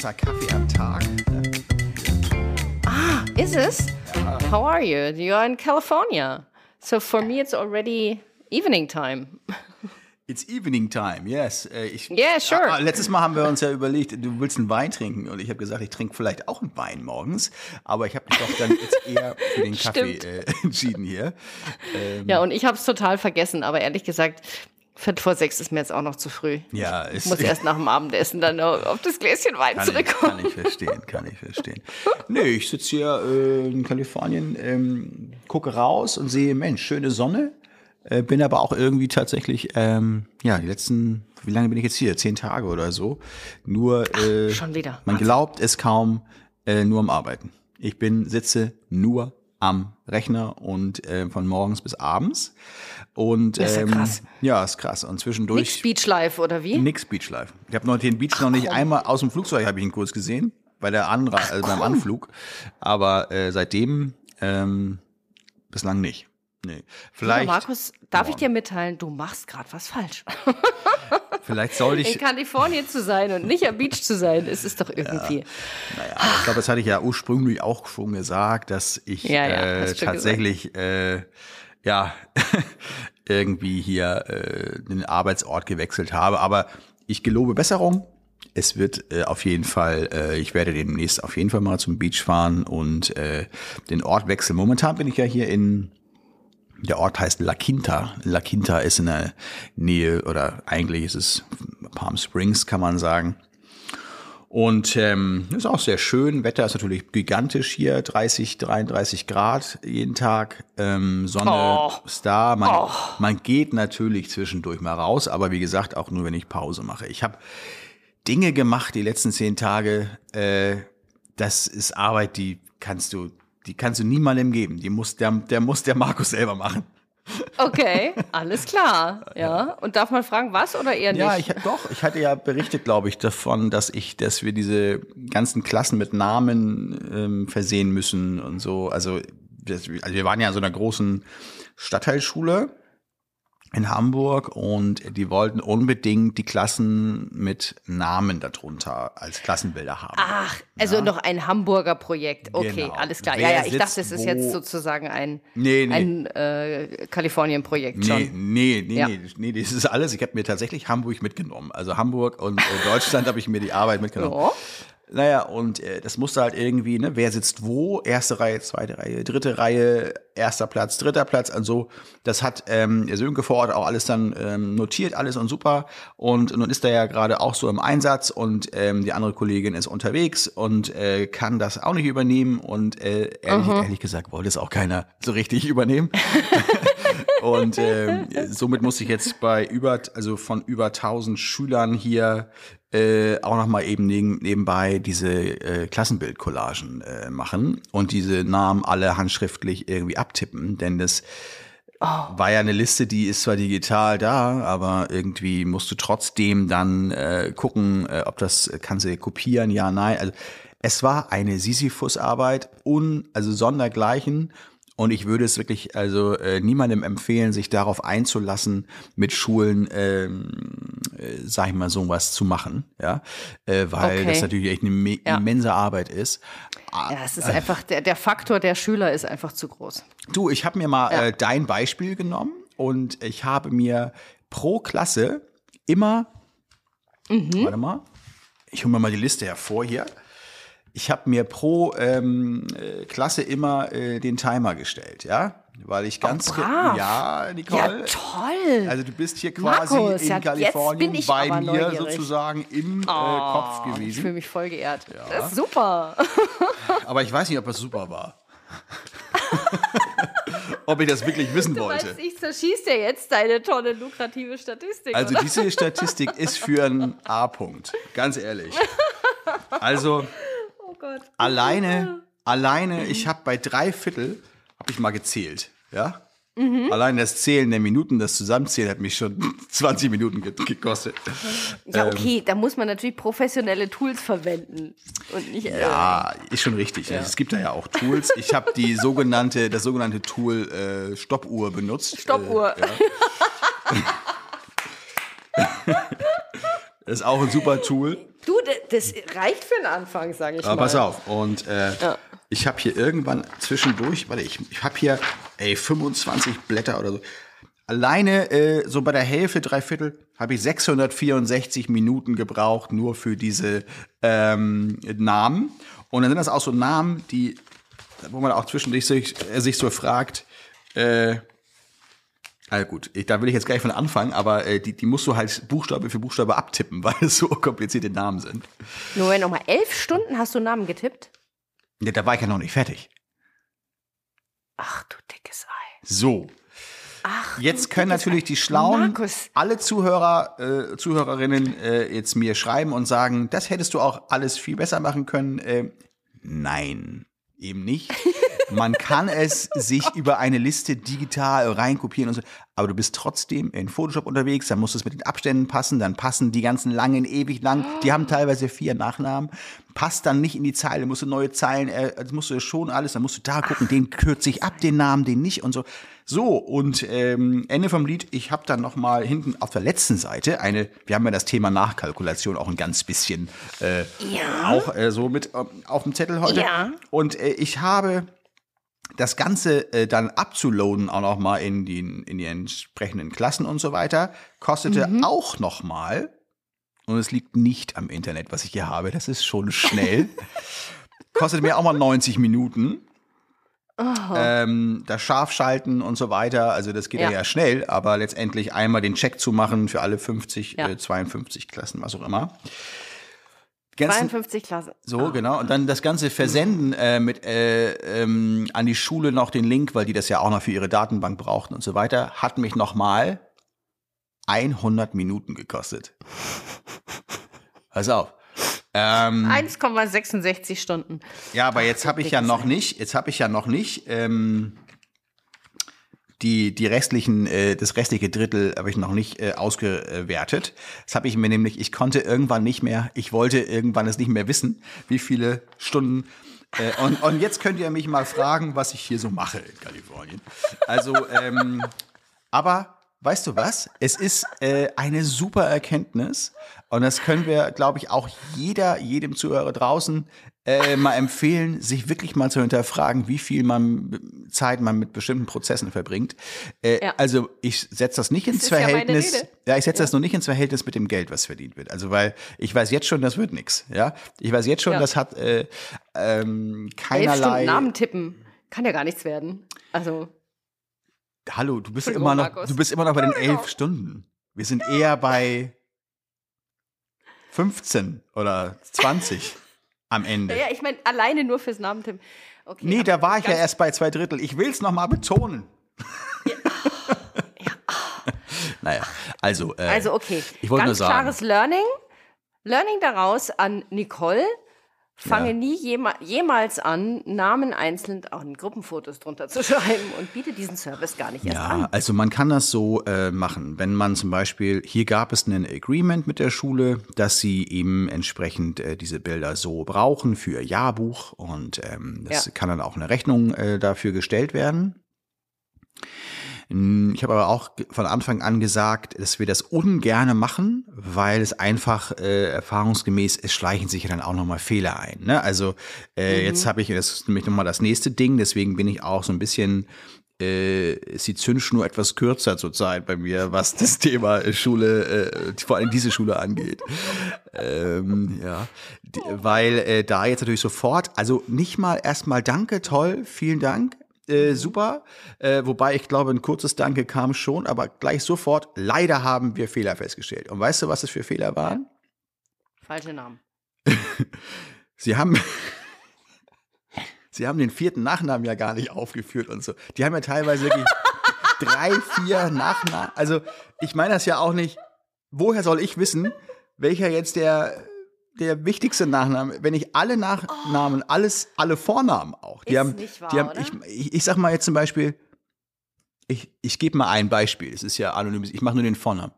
Wasser, Kaffee am Tag. Ah, is it? How are you? You are in California. So for me, it's already evening time. It's evening time, yes. Äh, Ich, Yeah, sure. Ah, letztes Mal haben wir uns ja überlegt, du willst einen Wein trinken und ich habe gesagt, ich trinke vielleicht auch einen Wein morgens, aber ich habe mich doch dann jetzt eher für den Kaffee äh, entschieden hier. Ja, und ich habe es total vergessen, aber ehrlich gesagt, Viertel vor sechs ist mir jetzt auch noch zu früh. Ja, Ich ist, muss erst nach dem Abendessen dann auf das Gläschen Wein kann, ich, zurückkommen. kann ich verstehen, kann ich verstehen. Nee, ich sitze hier äh, in Kalifornien, ähm, gucke raus und sehe, Mensch, schöne Sonne. Äh, bin aber auch irgendwie tatsächlich, ähm, ja, die letzten, wie lange bin ich jetzt hier? Zehn Tage oder so. Nur, äh, schon wieder. Man glaubt es kaum, äh, nur am Arbeiten. Ich bin, sitze nur am Rechner und äh, von morgens bis abends. Und Das ist ja ähm, krass. Ja, ist krass. Und zwischendurch Nicht Speech Live oder wie? Nix Beach Live. Ich habe noch den Beach noch nicht einmal aus dem Flugzeug habe ich ihn kurz gesehen, bei der Anra also beim Anflug, aber äh, seitdem ähm, bislang nicht. Nee. Lieber Vielleicht Markus, darf ich dir mitteilen, du machst gerade was falsch. vielleicht sollte In ich Kalifornien zu sein und nicht am Beach zu sein, es ist doch irgendwie. naja, ich glaube, das hatte ich ja ursprünglich auch schon gesagt, dass ich Ja, ja, äh, tatsächlich äh, ja irgendwie hier äh, den Arbeitsort gewechselt habe, aber ich gelobe Besserung. Es wird äh, auf jeden Fall, äh, ich werde demnächst auf jeden Fall mal zum Beach fahren und äh, den Ort wechseln. Momentan bin ich ja hier in, der Ort heißt La Quinta. La Quinta ist in der Nähe oder eigentlich ist es Palm Springs, kann man sagen. Und ähm, ist auch sehr schön. Wetter ist natürlich gigantisch hier, 30, 33 Grad jeden Tag. Ähm, Sonne Oh. ist da. Man, man geht natürlich zwischendurch mal raus, aber wie gesagt, auch nur, wenn ich Pause mache. Ich habe Dinge gemacht die letzten zehn Tage. Äh, das ist Arbeit, die kannst du, die kannst du niemandem geben. Die muss der, der muss der Markus selber machen. Okay, alles klar. Ja. Und darf man fragen, was oder eher nicht? Ja, ich doch, ich hatte ja berichtet, glaube ich, davon, dass ich, dass wir diese ganzen Klassen mit Namen ähm, versehen müssen und so. Also, das, also wir waren ja in so einer großen Stadtteilschule in Hamburg und die wollten unbedingt die Klassen mit Namen darunter als Klassenbilder haben. Ach, also noch ein Hamburger Projekt. Okay, Genau. alles klar. Wer ja, ja, ich dachte, es ist jetzt sozusagen ein, Nee, nee. ein äh, Kalifornien-Projekt Nee, schon. nee, nee, Ja. nee, nee, das ist alles. Ich habe mir tatsächlich Hamburg mitgenommen. Also Hamburg und äh, Deutschland habe ich mir die Arbeit mitgenommen. Ja. Naja, und äh, das musste halt irgendwie, ne, wer sitzt wo, erste Reihe, zweite Reihe, dritte Reihe, erster Platz, dritter Platz, also das hat ähm, der Sönke vor Ort auch alles dann ähm, notiert, alles und super. Und nun ist er ja gerade auch so im Einsatz und ähm, die andere Kollegin ist unterwegs und äh, kann das auch nicht übernehmen und äh, ehrlich, ehrlich gesagt wollte es auch keiner so richtig übernehmen. Und ähm, somit muss ich jetzt bei über, also von über 1000 Schülern hier äh, auch noch mal eben neben, nebenbei diese äh, Klassenbildcollagen äh, machen und diese Namen alle handschriftlich irgendwie abtippen, denn das war ja eine Liste, die ist zwar digital da, aber irgendwie musst du trotzdem dann äh, gucken, äh, ob das kannst du kopieren, ja, nein. Also es war eine Sisyphus-Arbeit, un, also sondergleichen. Und ich würde es wirklich also äh, niemandem empfehlen, sich darauf einzulassen, mit Schulen, ähm, äh, sag ich mal, sowas zu machen, ja, äh, weil Okay. das natürlich echt eine Ja. immense Arbeit ist. Ja, es ist einfach, der, der Faktor der Schüler ist einfach zu groß. Du, ich habe mir mal äh, dein Beispiel genommen und ich habe mir pro Klasse immer, warte mal, ich hole mir mal die Liste hervor hier. Ich habe mir pro ähm, äh, Klasse immer äh, den Timer gestellt, ja, weil ich ganz ge- brav. ja, Ja, Nicole. toll. Also du bist hier quasi Markus, in ja, Kalifornien ich bei mir neugierig. sozusagen im äh, Kopf ich gewesen. fühle mich voll geehrt. Das ist super. Aber ich weiß nicht, ob das super war. ob ich das wirklich wissen Du wollte. weißt, ich zerschieß dir jetzt deine tolle lukrative Statistik. Also oder? diese Statistik ist für einen A-Punkt, ganz ehrlich. Also oh Gott. alleine, alleine, ich habe bei drei Viertel, habe ich mal gezählt, ja? Mhm. Allein das Zählen der Minuten, das Zusammenzählen hat mich schon 20 Minuten ge gekostet. Ja, Ähm. okay, da muss man natürlich professionelle Tools verwenden und nicht. Äh, Ja, ist schon richtig. Es gibt da ja auch Tools. Ich habe die sogenannte, das sogenannte Tool äh, Stoppuhr benutzt. Stoppuhr. Äh, ja. Das ist auch ein super Tool. Du, das reicht für den Anfang, sage ich Aber mal. pass auf. Und äh, Ja. ich habe hier irgendwann zwischendurch, warte, ich, ich habe hier ey, 25 Blätter oder so. Alleine äh, so bei der Hälfte, drei Viertel, habe ich 664 Minuten gebraucht, nur für diese ähm, Namen. Und dann sind das auch so Namen, die, wo man auch zwischendurch sich, äh, sich so fragt, äh, Ah, gut, ich, da will ich jetzt gleich von anfangen, aber äh, die, die musst du halt Buchstabe für Buchstabe abtippen, weil es so komplizierte Namen sind. Nur wenn nochmal elf Stunden hast du Namen getippt? Ja, da war ich ja noch nicht fertig. Ach du dickes Ei. So, Ach, jetzt können natürlich die schlauen, Markus, alle Zuhörer, äh, Zuhörerinnen äh, jetzt mir schreiben und sagen, das hättest du auch alles viel besser machen können. Äh, nein, eben nicht. Man kann es sich über eine Liste digital reinkopieren und so, aber du bist trotzdem in Photoshop unterwegs, dann muss es mit den Abständen passen, dann passen die ganzen langen ewig lang, die haben teilweise vier Nachnamen, passt dann nicht in die Zeile, musst du neue Zeilen, äh, das musst du schon alles, dann musst du da gucken, den kürze ich ab, den Namen, den nicht und so. So, und ähm, Ende vom Lied, ich habe dann noch mal hinten auf der letzten Seite eine, wir haben ja das Thema Nachkalkulation auch ein ganz bisschen äh, Ja. auch äh, so mit ähm, auf dem Zettel heute. Ja. Und äh, ich habe das Ganze äh, dann abzuloaden auch noch mal in die, in die entsprechenden Klassen und so weiter, kostete Mhm. auch noch mal, und es liegt nicht am Internet, was ich hier habe, das ist schon schnell, kostet mir auch mal 90 Minuten. Ähm, das Scharfschalten und so weiter, also das geht ja. Ja. ja schnell, aber letztendlich einmal den Check zu machen für alle 50, Ja. äh, 52 Klassen, was auch immer. Ganzen, 52 Klassen. so, genau. Und dann das Ganze versenden äh, mit äh, ähm, an die Schule noch den Link, weil die das ja auch noch für ihre Datenbank brauchten und so weiter, hat mich nochmal 100 Minuten gekostet. Pass auf. Ähm, 1,66 Stunden. ja, aber jetzt habe ich ja noch nicht, jetzt habe ich ja noch nicht ähm, die die restlichen, äh, das restliche Drittel habe ich noch nicht äh, ausgewertet. Das habe ich mir nämlich, ich konnte irgendwann nicht mehr, ich wollte irgendwann es nicht mehr wissen, wie viele Stunden. Äh, und, und jetzt könnt ihr mich mal fragen, was ich hier so mache in Kalifornien. Also, ähm, aber weißt du was? Es ist äh, eine super Erkenntnis und das können wir, glaube ich, auch jeder, jedem Zuhörer draußen äh, mal empfehlen, sich wirklich mal zu hinterfragen, wie viel man Zeit man mit bestimmten Prozessen verbringt. Äh, Ja. Also ich setze das nicht ins ja meine Verhältnis. Rede. Ja, ich setze das noch nicht ins Verhältnis mit dem Geld, was verdient wird. Also weil ich weiß jetzt schon, das wird nichts. Ja, ich weiß jetzt schon, Ja. das hat äh, ähm, Elf keinerlei. Stunden Namen tippen. Kann ja gar nichts werden. Also, Hallo, du bist immer noch, Markus. du bist immer noch bei den elf Stunden. Wir sind eher bei 15 oder 20 am Ende. ja, ich meine, alleine nur fürs Namen tippen. Okay, Nee, da war ich ja erst bei zwei Drittel. Ich will es noch mal betonen. naja, also, äh, Also, okay. ich wollte nur sagen. klares Learning. Learning daraus an Nicole. Fange Ja. nie jema jemals an, Namen einzeln auch in Gruppenfotos drunter zu schreiben und biete diesen Service gar nicht erst Ja, an. also man kann das so äh, machen. Wenn man zum Beispiel, hier gab es ein Agreement mit der Schule, dass sie eben entsprechend äh, diese Bilder so brauchen für ihr Jahrbuch und ähm, das Ja. kann dann auch eine Rechnung äh, dafür gestellt werden. Mm, Ich habe aber auch von Anfang an gesagt, dass wir das ungerne machen, weil es einfach äh, erfahrungsgemäß, es schleichen sich ja dann auch nochmal Fehler ein. Ne? Also äh, jetzt habe ich, das ist nämlich nochmal das nächste Ding, deswegen bin ich auch so ein bisschen äh, ist die Zündschnur etwas kürzer zurzeit bei mir, was das Thema Schule, äh, vor allem diese Schule angeht. Ähm, ja, weil äh, da jetzt natürlich sofort, also nicht mal erstmal Danke, toll, vielen Dank. Äh, super, äh, wobei ich glaube, ein kurzes Danke kam schon, aber gleich sofort, leider haben wir Fehler festgestellt. Und weißt du, was es für Fehler waren? Falsche Namen. Sie haben, sie haben den vierten Nachnamen ja gar nicht aufgeführt und so. Die haben ja teilweise wirklich drei, vier Nachnamen. Also ich meine das ja auch nicht. Woher soll ich wissen, welcher jetzt der der wichtigste Nachname, wenn ich alle Nachnamen, alles, alle Vornamen auch, die Ist haben, nicht wahr, die haben, ich, ich, ich sag mal jetzt zum Beispiel, ich, ich gebe mal ein Beispiel, es ist ja anonym, ich mache nur den Vornamen.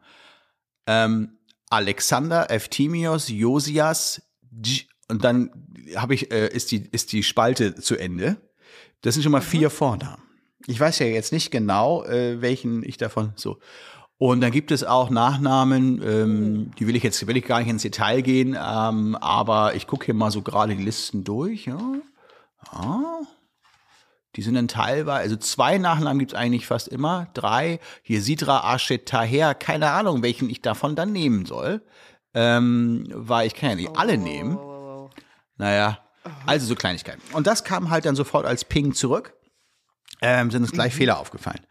Ähm, Alexander, Eftimios, Josias, Dj- und dann habe ich, äh, ist, die, ist die Spalte zu Ende. Das sind schon mal vier Vornamen. Ich weiß ja jetzt nicht genau, äh, welchen ich davon so. Und dann gibt es auch Nachnamen, ähm, die will ich jetzt will ich gar nicht ins Detail gehen, ähm, aber ich gucke hier mal so gerade die Listen durch. Ja. ja. Die sind dann teilweise, also zwei Nachnamen gibt es eigentlich fast immer, drei. Hier Sidra Ashet Taher, keine Ahnung, welchen ich davon dann nehmen soll. Ähm, weil ich kann ja nicht alle nehmen. Naja, also so Kleinigkeiten. Und das kam halt dann sofort als Ping zurück. Ähm, sind uns gleich mhm. Fehler aufgefallen.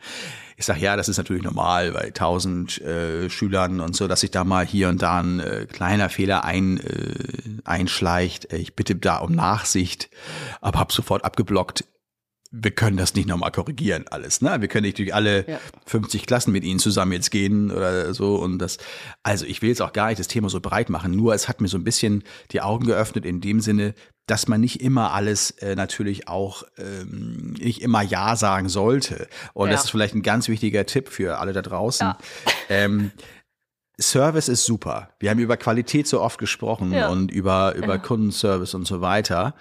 Ich sage, ja, das ist natürlich normal bei tausend äh, Schülern und so, dass sich da mal hier und da ein äh, kleiner Fehler ein, äh, einschleicht. Ich bitte da um Nachsicht, aber hab sofort abgeblockt wir können das nicht nochmal korrigieren, alles, ne? Wir können nicht durch alle ja. 50 Klassen mit ihnen zusammen jetzt gehen oder so und das, also ich will jetzt auch gar nicht das Thema so breit machen, nur es hat mir so ein bisschen die Augen geöffnet in dem Sinne, dass man nicht immer alles äh, natürlich auch ähm, nicht immer Ja sagen sollte. Und ja. das ist vielleicht ein ganz wichtiger Tipp für alle da draußen. Ja. Ähm, Service ist super. Wir haben über Qualität so oft gesprochen ja. und über, über Kundenservice und so weiter.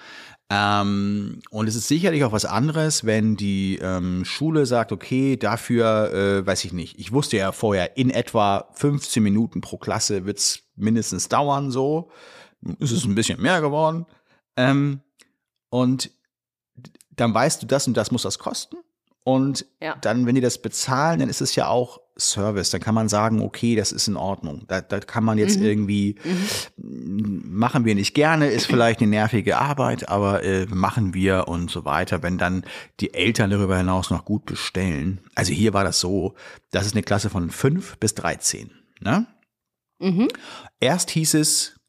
Ähm, und es ist sicherlich auch was anderes, wenn die ähm, Schule sagt, okay, dafür, äh, weiß ich nicht, ich wusste ja vorher, in etwa 15 Minuten pro Klasse wird's mindestens dauern, so. Ist es ein bisschen mehr geworden. Ähm, und dann weißt du, das und das muss das kosten. Und ja. dann, wenn die das bezahlen, dann ist es ja auch Service. Dann kann man sagen, okay, das ist in Ordnung. Da, da kann man jetzt mhm. irgendwie, mhm. machen wir nicht gerne, ist vielleicht eine nervige Arbeit, aber äh, machen wir und so weiter. Wenn dann die Eltern darüber hinaus noch gut bestellen. Also hier war das so, das ist eine Klasse von fünf bis dreizehn. Ne? Mhm. Erst hieß es,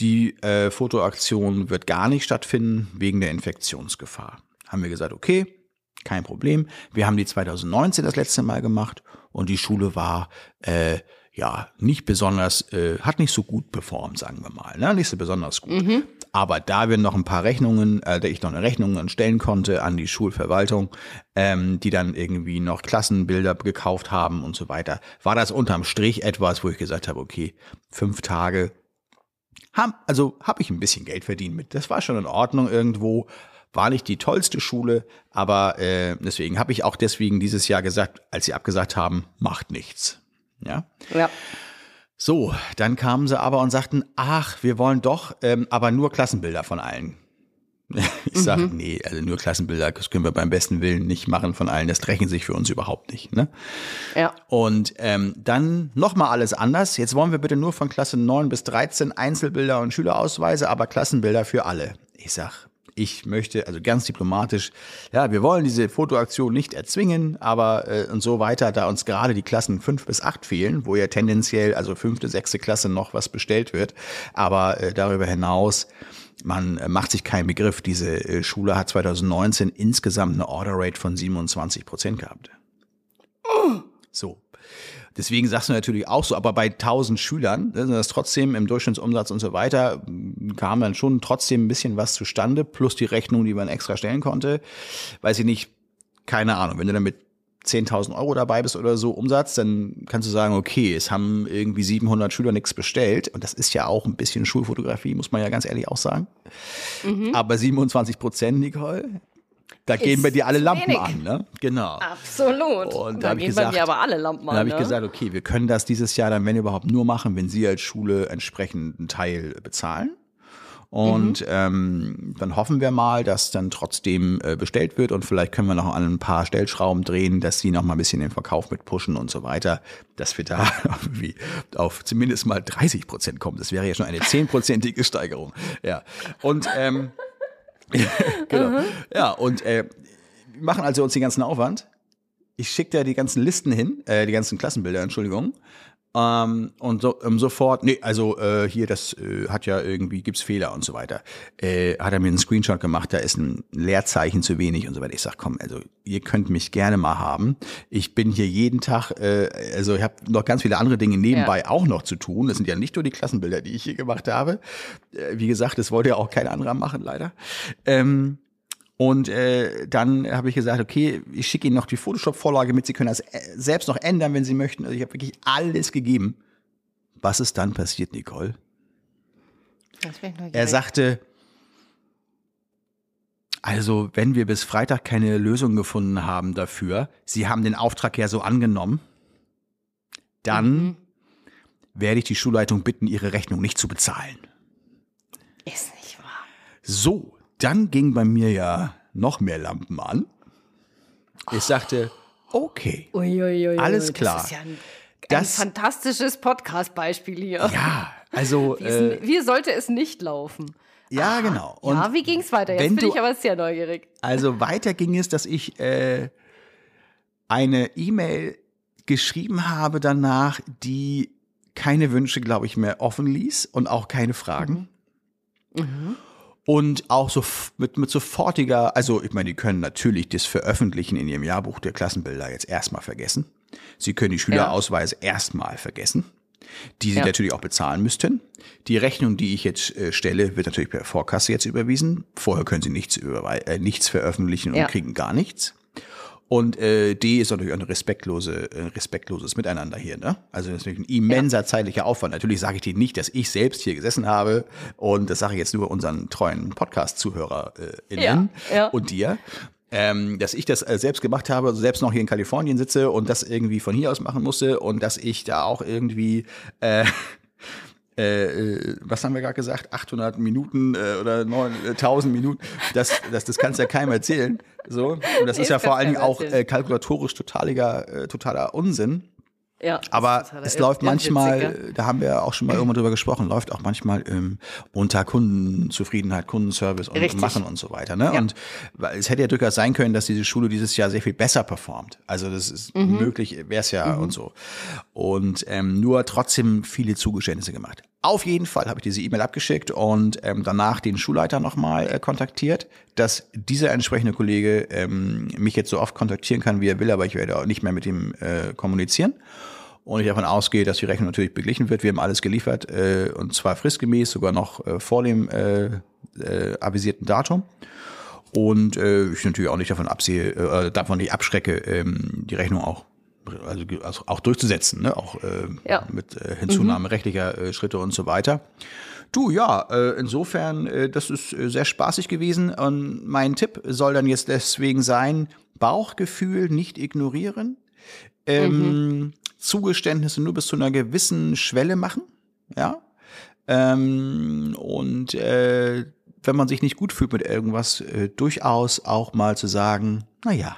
die äh, Fotoaktion wird gar nicht stattfinden wegen der Infektionsgefahr. Haben wir gesagt, okay, kein Problem. Wir haben die 2019 das letzte Mal gemacht und die Schule war äh, ja nicht besonders, äh, hat nicht so gut performt, sagen wir mal, ne? nicht so besonders gut. Mhm. Aber da wir noch ein paar Rechnungen, äh, da ich noch eine Rechnung stellen konnte an die Schulverwaltung, ähm, die dann irgendwie noch Klassenbilder gekauft haben und so weiter, war das unterm Strich etwas, wo ich gesagt habe, okay, fünf Tage, haben, also habe ich ein bisschen Geld verdient mit. Das war schon in Ordnung irgendwo. War nicht die tollste Schule, aber äh, deswegen habe ich auch deswegen dieses Jahr gesagt, als sie abgesagt haben, macht nichts. Ja. Ja. So, dann kamen sie aber und sagten, ach, wir wollen doch, ähm, aber nur Klassenbilder von allen. Ich sage, mhm. nee, also nur Klassenbilder, das können wir beim besten Willen nicht machen von allen. Das rächen sich für uns überhaupt nicht. Ne? Ja. Und ähm, dann nochmal alles anders. Jetzt wollen wir bitte nur von Klasse 9 bis 13 Einzelbilder und Schülerausweise, aber Klassenbilder für alle. Ich sag, ich möchte, also ganz diplomatisch, ja, wir wollen diese Fotoaktion nicht erzwingen, aber äh, und so weiter, da uns gerade die Klassen fünf bis acht fehlen, wo ja tendenziell, also fünfte, sechste Klasse noch was bestellt wird, aber äh, darüber hinaus, man äh, macht sich keinen Begriff, diese äh, Schule hat 2019 insgesamt eine Order Rate von 27 Prozent gehabt. So. Deswegen sagst du natürlich auch so, aber bei 1000 Schülern, ne, das trotzdem im Durchschnittsumsatz und so weiter, kam dann schon trotzdem ein bisschen was zustande, plus die Rechnung, die man extra stellen konnte. Weiß ich nicht, keine Ahnung, wenn du damit 10.000 Euro dabei bist oder so Umsatz, dann kannst du sagen, okay, es haben irgendwie 700 Schüler nichts bestellt. Und das ist ja auch ein bisschen Schulfotografie, muss man ja ganz ehrlich auch sagen. Mhm. Aber 27 Prozent, Nicole, da gehen bei dir alle Lampen wenig. an, ne? Genau. Absolut. Und da, da gehen gesagt, bei mir aber alle Lampen an. Da habe ich ne? gesagt, okay, wir können das dieses Jahr dann, wenn überhaupt, nur machen, wenn Sie als Schule entsprechend einen Teil bezahlen. Und mhm. ähm, dann hoffen wir mal, dass dann trotzdem äh, bestellt wird und vielleicht können wir noch an ein paar Stellschrauben drehen, dass sie noch mal ein bisschen den Verkauf mit pushen und so weiter, dass wir da irgendwie auf zumindest mal 30 Prozent kommen. Das wäre ja schon eine zehnprozentige Steigerung. Ja. Und ähm, genau. Mhm. Ja, und äh, wir machen also uns den ganzen Aufwand. Ich schicke dir die ganzen Listen hin, äh, die ganzen Klassenbilder, Entschuldigung. Ähm, und so, ähm, sofort, nee, also äh, hier, das äh, hat ja irgendwie, gibt's Fehler und so weiter. Äh, hat er mir einen Screenshot gemacht, da ist ein Leerzeichen zu wenig und so weiter. Ich sag, komm, also ihr könnt mich gerne mal haben. Ich bin hier jeden Tag, äh, also ich habe noch ganz viele andere Dinge nebenbei ja. auch noch zu tun. Das sind ja nicht nur die Klassenbilder, die ich hier gemacht habe. Äh, wie gesagt, das wollte ja auch kein anderer machen, leider. Ähm, und äh, dann habe ich gesagt, okay, ich schicke Ihnen noch die Photoshop-Vorlage mit. Sie können das äh, selbst noch ändern, wenn Sie möchten. Also ich habe wirklich alles gegeben. Was ist dann passiert, Nicole? Er sagte, also wenn wir bis Freitag keine Lösung gefunden haben dafür, Sie haben den Auftrag ja so angenommen, dann werde ich die Schulleitung bitten, ihre Rechnung nicht zu bezahlen. Ist nicht wahr. So, dann ging bei mir ja noch mehr Lampen an. Ich sagte, okay, Uiuiui, Alles klar. Das ist ja ein, ein Das- fantastisches Podcast-Beispiel hier. ja, also, Wie, äh, wie sollte es nicht laufen? ja, genau. Und ja, wie ging es weiter? Jetzt bin du- ich aber sehr neugierig. Also weiter ging es, dass ich äh, eine E-Mail geschrieben habe danach, die keine Wünsche, glaube ich, mehr offen ließ und auch keine Fragen. Und auch so mit, mit sofortiger, also ich meine, die können natürlich das Veröffentlichen in ihrem Jahrbuch der Klassenbilder jetzt erstmal vergessen. Sie können die Schülerausweise erstmal vergessen, die sie Ja. natürlich auch bezahlen müssten. Die Rechnung, die ich jetzt äh, stelle, wird natürlich per Vorkasse jetzt überwiesen. Vorher können sie nichts, überwei- äh, nichts veröffentlichen und Ja. kriegen gar nichts. Und äh, D ist natürlich auch ein respektlose, äh, respektloses Miteinander hier. Ne? Also das ist natürlich ein immenser zeitlicher Aufwand. Natürlich sage ich dir nicht, dass ich selbst hier gesessen habe und das sage ich jetzt nur unseren treuen Podcast-ZuhörerInnen Ja, ja. und dir. Ähm, dass ich das äh, selbst gemacht habe, also selbst noch hier in Kalifornien sitze und das irgendwie von hier aus machen musste und dass ich da auch irgendwie äh, äh, was haben wir gerade gesagt, 800 Minuten äh, oder 9000 Minuten, das, das, das kannst ja keinem erzählen. So. Und das Nee, ist ja vor allen Dingen auch äh, kalkulatorisch totaliger, äh, totaler Unsinn. Ja, Aber es läuft manchmal, irrwitzig, ja. da haben wir auch schon mal irgendwann drüber gesprochen, läuft auch manchmal ähm, unter Kundenzufriedenheit, Kundenservice und Richtig. Machen und so weiter. Ne? Ja. Und weil es hätte ja durchaus sein können, dass diese Schule dieses Jahr sehr viel besser performt. Also das ist Mhm. möglich, wäre es ja und so. Und ähm, nur trotzdem viele Zugeständnisse gemacht. Auf jeden Fall habe ich diese E-Mail abgeschickt und ähm, danach den Schulleiter nochmal äh, kontaktiert, dass dieser entsprechende Kollege ähm, mich jetzt so oft kontaktieren kann, wie er will, aber ich werde auch nicht mehr mit ihm äh, kommunizieren. Und ich davon ausgehe, dass die Rechnung natürlich beglichen wird. Wir haben alles geliefert äh, und zwar fristgemäß, sogar noch äh, vor dem äh, äh, avisierten Datum. Und äh, ich natürlich auch nicht davon absehe, äh, davon nicht abschrecke, ähm, die Rechnung auch also, also auch durchzusetzen, ne? auch äh, Ja. mit äh, Hinzunahme rechtlicher äh, Schritte und so weiter. Du, ja, äh, insofern, äh, das ist äh, sehr spaßig gewesen. Und mein Tipp soll dann jetzt deswegen sein, Bauchgefühl nicht ignorieren, ähm, Zugeständnisse nur bis zu einer gewissen Schwelle machen, ja. Ähm, und äh, wenn man sich nicht gut fühlt mit irgendwas, äh, durchaus auch mal zu sagen, na ja,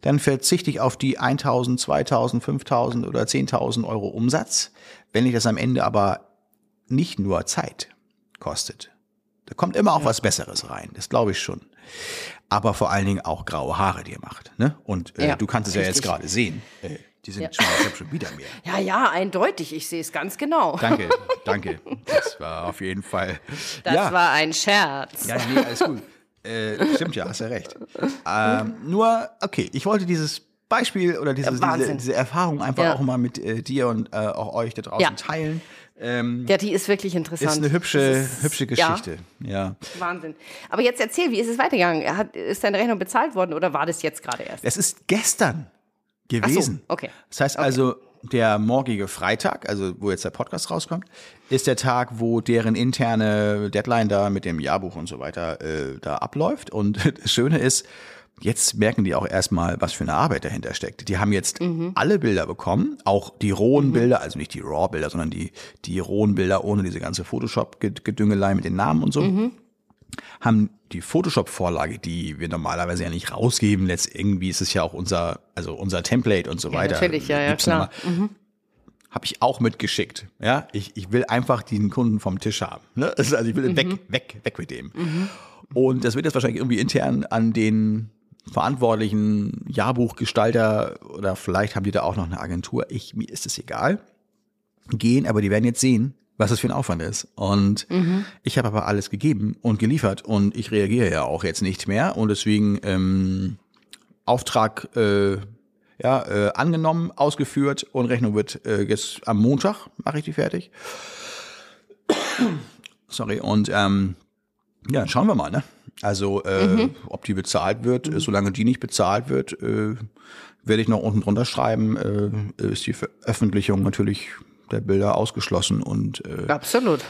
dann verzichte ich auf die 1000, 2000, 5000 oder 10.000 Euro Umsatz, wenn ich das am Ende aber nicht nur Zeit kostet. Da kommt immer auch was Besseres rein, das glaube ich schon. Aber vor allen Dingen auch graue Haare dir macht. Ne? Und äh, Ja, du kannst es ja jetzt richtig. gerade sehen. Äh, die sind Ja. schon, ich hab schon wieder mehr. Ja, ja, eindeutig. Ich sehe es ganz genau. Danke, danke. Das war auf jeden Fall. Das ja. war ein Scherz. Ja, nee, alles gut. Äh, stimmt ja, hast ja recht. Ähm, nur, okay, ich wollte dieses Beispiel oder diese, Ja, diese, diese Erfahrung einfach auch mal mit äh, dir und äh, auch euch da draußen teilen. Ähm, Ja, die ist wirklich interessant. ist eine hübsche, ist- hübsche ja, Geschichte. Ja. Wahnsinn. Aber jetzt erzähl, wie ist es weitergegangen? Hat, ist deine Rechnung bezahlt worden oder war das jetzt gerade erst? Es ist gestern Ach so, gewesen. okay. Das heißt also, der morgige Freitag, also wo jetzt der Podcast rauskommt, ist der Tag, wo deren interne Deadline da mit dem Jahrbuch und so weiter äh, da abläuft. Und das Schöne ist, jetzt merken die auch erstmal, was für eine Arbeit dahinter steckt. Die haben jetzt alle Bilder bekommen, auch die rohen Bilder, also nicht die RAW-Bilder, sondern die, die rohen Bilder ohne diese ganze Photoshop-Gedüngelei mit den Namen und so haben die Photoshop-Vorlage, die wir normalerweise ja nicht rausgeben, letzt irgendwie ist es ja auch unser, also unser Template und so weiter. natürlich, ja, ja, klar. mal. Habe ich auch mitgeschickt. Ja, ich, ich will einfach diesen Kunden vom Tisch haben. Ne? Also ich will weg, weg, weg mit dem. Und das wird jetzt wahrscheinlich irgendwie intern an den verantwortlichen Jahrbuchgestalter oder vielleicht haben die da auch noch eine Agentur. Ich, mir ist es egal. Gehen, aber die werden jetzt sehen, was das für ein Aufwand ist. Und ich habe aber alles gegeben und geliefert und ich reagiere ja auch jetzt nicht mehr und deswegen ähm, Auftrag äh, ja, äh, angenommen, ausgeführt und Rechnung wird äh, jetzt am Montag mache ich die fertig. Sorry und ähm, ja, schauen wir mal, ne? Also, äh, ob die bezahlt wird, äh, solange die nicht bezahlt wird, äh, werde ich noch unten drunter schreiben, äh, ist die Veröffentlichung natürlich der Bilder ausgeschlossen und äh, Absolut.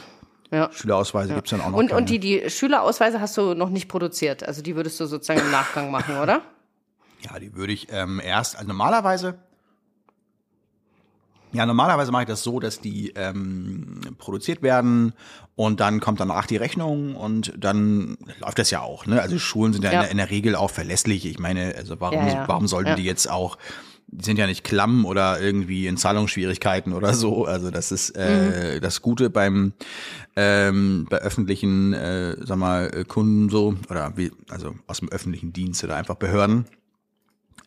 Ja. Schülerausweise gibt's dann auch noch. Und, keine. und die, die Schülerausweise hast du noch nicht produziert. Also die würdest du sozusagen im Nachgang machen, oder? Ja, die würde ich ähm, erst, also normalerweise Ja, normalerweise mache ich das so, dass die ähm, produziert werden und dann kommt danach die Rechnung und dann läuft das ja auch. Ne? Also Schulen sind ja, Ja. In, der, in der Regel auch verlässlich. Ich meine, also warum, Ja, ja. warum sollten die jetzt auch, die sind ja nicht klamm oder irgendwie in Zahlungsschwierigkeiten oder so. Also das ist äh, Mhm. das Gute beim ähm, bei öffentlichen, äh, sag mal, Kunden so oder wie, also aus dem öffentlichen Dienst oder einfach Behörden.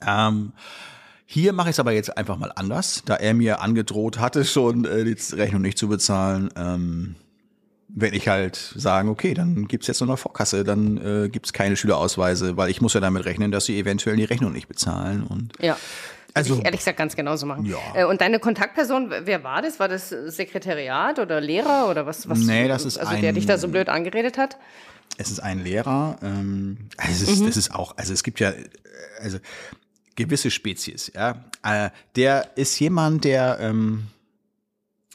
Ähm, hier mache ich es aber jetzt einfach mal anders, da er mir angedroht hatte, schon äh, die Rechnung nicht zu bezahlen. Ähm, werde ich halt sagen, okay, dann gibt's jetzt nur noch Vorkasse, dann äh, gibt's keine Schülerausweise, weil ich muss ja damit rechnen, dass sie eventuell die Rechnung nicht bezahlen. Und Ja. Also- ich ehrlich gesagt ganz genauso machen. Ja. Äh, Und deine Kontaktperson, wer war das? War das Sekretariat oder Lehrer oder was? was Nee, das ist Also der ein- dich da so blöd angeredet hat? es ist ein Lehrer, ähm, also es ist, das ist auch, also es gibt ja, äh, also gewisse Spezies, ja. Äh, der ist jemand, der ähm,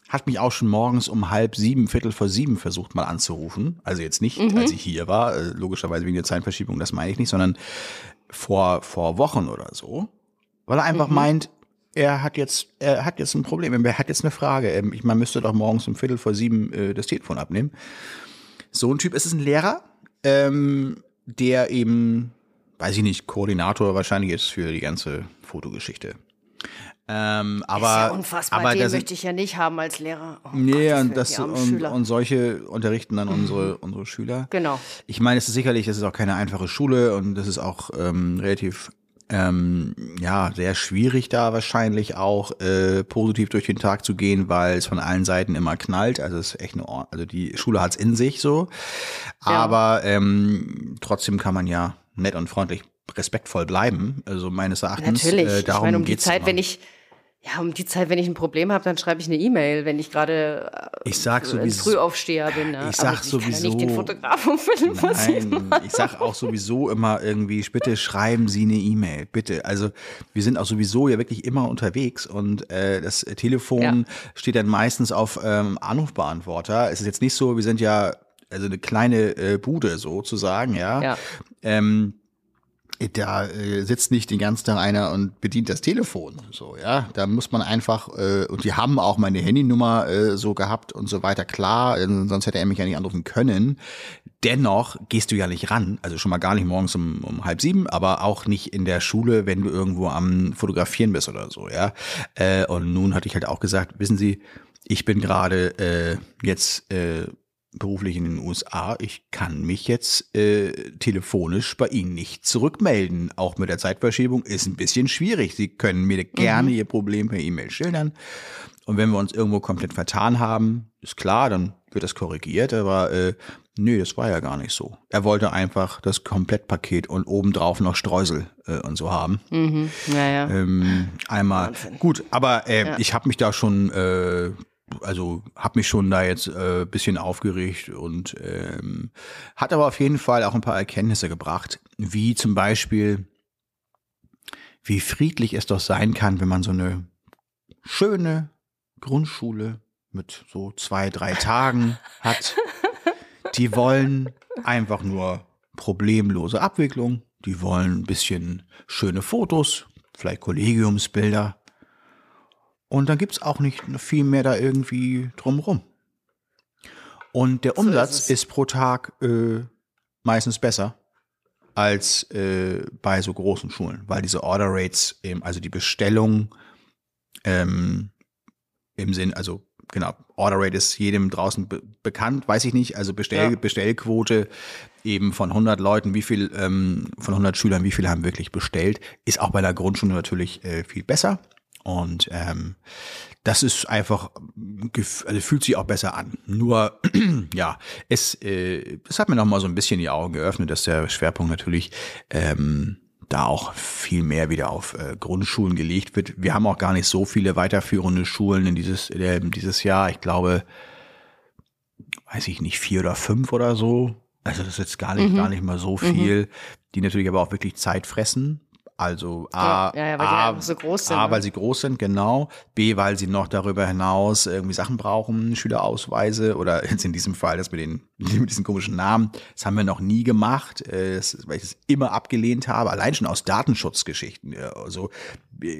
hat mich auch schon morgens um halb sieben, viertel vor sieben versucht mal anzurufen. Also jetzt nicht, als ich hier war, äh, logischerweise wegen der Zeitverschiebung, das meine ich nicht, sondern vor, vor Wochen oder so. Weil er einfach meint, er hat jetzt, er hat jetzt ein Problem, er hat jetzt eine Frage. Ähm, Ich, man müsste doch morgens um viertel vor sieben äh, das Telefon abnehmen. So ein Typ ist es ein Lehrer, ähm, der eben, weiß ich nicht, Koordinator wahrscheinlich ist für die ganze Fotogeschichte. Ähm, aber, ist ja unfassbar. aber Den möchte ich ja nicht haben als Lehrer. Oh, Nee, Gottes und, das, und, und solche unterrichten dann unsere, unsere Schüler. Genau. Ich meine, es ist sicherlich, es ist auch keine einfache Schule und das ist auch ähm, relativ ähm, ja sehr schwierig da wahrscheinlich auch äh, positiv durch den Tag zu gehen, weil es von allen Seiten immer knallt. Also es ist echt eine, Or- also die Schule hat's in sich so, aber ähm, trotzdem kann man ja nett und freundlich, respektvoll bleiben. Also meines Erachtens. Natürlich. Äh, darum ich meine, um die Zeit, immer. wenn ich, ja, um die Zeit, wenn ich ein Problem habe, dann schreibe ich eine E-Mail, wenn ich gerade äh, Ich sag sowieso- Frühaufsteher bin. Ne? ich sag ich ja sowieso- nicht den Fotografen vor sieben Nein, ich sag auch sowieso immer irgendwie, bitte schreiben Sie eine E-Mail, bitte. Also wir sind auch sowieso ja wirklich immer unterwegs und äh, das Telefon Ja. steht dann meistens auf ähm, Anrufbeantworter. Es ist jetzt nicht so, wir sind ja also eine kleine äh, Bude sozusagen, ja. Ja. Ähm, da äh, sitzt nicht den ganzen Tag einer und bedient das Telefon. So, ja. Da muss man einfach, äh, und die haben auch meine Handynummer äh, so gehabt und so weiter, klar, äh, sonst hätte er mich ja nicht anrufen können. Dennoch gehst du ja nicht ran, also schon mal gar nicht morgens um, um halb sieben, aber auch nicht in der Schule, wenn du irgendwo am Fotografieren bist oder so, ja. Äh, und nun hatte ich halt auch gesagt, wissen Sie, ich bin gerade äh, jetzt äh, beruflich in den USA. Ich kann mich jetzt äh, telefonisch bei Ihnen nicht zurückmelden. Auch mit der Zeitverschiebung ist ein bisschen schwierig. Sie können mir gerne Ihr Problem per E-Mail schildern. Und wenn wir uns irgendwo komplett vertan haben, ist klar, dann wird das korrigiert. Aber äh, nö, das war ja gar nicht so. Er wollte einfach das Komplettpaket und obendrauf noch Streusel äh, und so haben. Naja. Ähm, einmal. Wahnsinn. Gut, aber äh, ich habe mich da schon, äh, also habe mich schon da jetzt äh, bisschen aufgeregt und ähm, hat aber auf jeden Fall auch ein paar Erkenntnisse gebracht, wie zum Beispiel, wie friedlich es doch sein kann, wenn man so eine schöne Grundschule mit so zwei, drei Tagen hat. Die wollen einfach nur problemlose Abwicklung. Die wollen ein bisschen schöne Fotos, vielleicht Kollegiumsbilder. Und dann gibt's auch nicht viel mehr da irgendwie drumrum. Und der Umsatz es. ist, pro Tag äh, meistens besser als äh, bei so großen Schulen, weil diese Order Rates, eben, also die Bestellung ähm, im Sinn, also genau, Order Rate ist jedem draußen be bekannt, weiß ich nicht, also Bestell Ja. Bestellquote eben von 100 Leuten, wie viel, ähm, von 100 Schülern, wie viele haben wirklich bestellt, ist auch bei der Grundschule natürlich äh, viel besser. Und ähm, das ist einfach, also fühlt sich auch besser an. Nur, ja, es, äh, das hat mir noch mal so ein bisschen die Augen geöffnet, dass der Schwerpunkt natürlich ähm, da auch viel mehr wieder auf äh, Grundschulen gelegt wird. Wir haben auch gar nicht so viele weiterführende Schulen in dieses, äh, dieses Jahr. Ich glaube, weiß ich nicht, vier oder fünf oder so. Also das ist jetzt gar nicht, gar nicht mal so viel, die natürlich aber auch wirklich Zeit fressen. Also A, Ja, ja, weil die A, einfach so groß sind, A, ne? weil sie groß sind, genau. B, weil sie noch darüber hinaus irgendwie Sachen brauchen, Schülerausweise oder jetzt in diesem Fall das mit den mit diesen komischen Namen. Das haben wir noch nie gemacht, äh, weil ich es immer abgelehnt habe, allein schon aus Datenschutzgeschichten. Also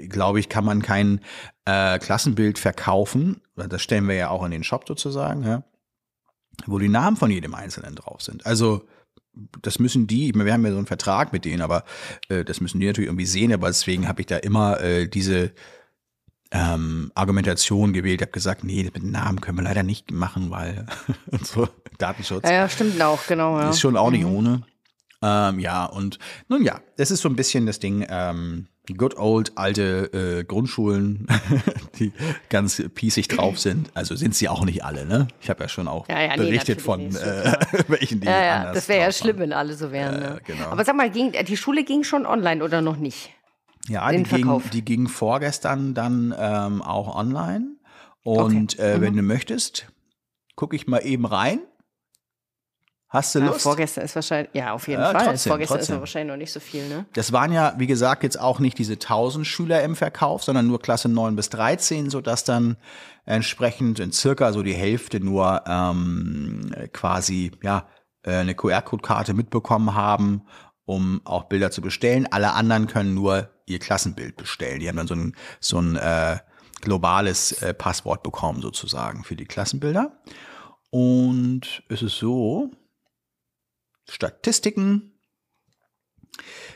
glaube ich, kann man kein äh, Klassenbild verkaufen. Das stellen wir ja auch in den Shop sozusagen, ja, wo die Namen von jedem Einzelnen drauf sind. Also das müssen die, ich meine, wir haben ja so einen Vertrag mit denen, aber äh, das müssen die natürlich irgendwie sehen, aber deswegen habe ich da immer äh, diese ähm, Argumentation gewählt. Ich habe gesagt, nee, mit Namen können wir leider nicht machen, weil und so Datenschutz. Ja, ja, stimmt auch, genau. Ja. Ist schon auch nicht mhm. ohne. Ähm, ja, und nun ja, das ist so ein bisschen das Ding, ähm, good old alte äh, Grundschulen, die ganz piesig drauf sind. Also sind sie auch nicht alle, ne? Ich habe ja schon auch ja, ja, berichtet nee, von äh, welchen, die ja, ja, anders Das wäre ja schlimm, wenn alle so wären. Ne? Genau. Aber sag mal, ging, die Schule ging schon online oder noch nicht? Ja, die ging, die ging vorgestern dann ähm, auch online. Und okay. äh, mhm. wenn du möchtest, gucke ich mal eben rein. Hast du Lust? Ja, vorgestern ist wahrscheinlich, ja, auf jeden ja, Fall. Trotzdem, vorgestern trotzdem. ist wahrscheinlich noch nicht so viel, ne? Das waren ja, wie gesagt, jetzt auch nicht diese 1000 Schüler im Verkauf, sondern nur Klasse 9 bis 13, sodass dann entsprechend in circa so die Hälfte nur ähm, quasi, ja, äh, eine QR-Code-Karte mitbekommen haben, um auch Bilder zu bestellen. Alle anderen können nur ihr Klassenbild bestellen. Die haben dann so ein, so ein äh, globales äh, Passwort bekommen, sozusagen, für die Klassenbilder. Und es ist so, Statistiken.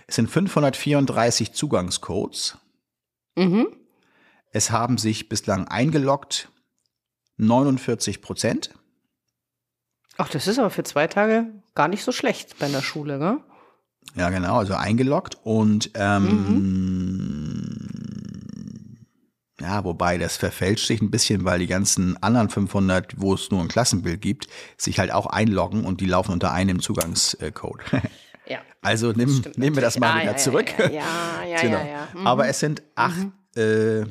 Es sind 534 Zugangscodes. Mhm. Es haben sich bislang eingeloggt 49 Prozent. Ach, das ist aber für zwei Tage gar nicht so schlecht bei einer Schule, ne? Ja, genau, also eingeloggt und ähm, mhm. Ja, wobei das verfälscht sich ein bisschen, weil die ganzen anderen 500, wo es nur ein Klassenbild gibt, sich halt auch einloggen und die laufen unter einem Zugangscode. Ja. Also nimm, nehmen wir das mal ah, wieder ja, zurück. Ja, ja, ja. genau. mhm. Aber es sind acht, mhm. äh,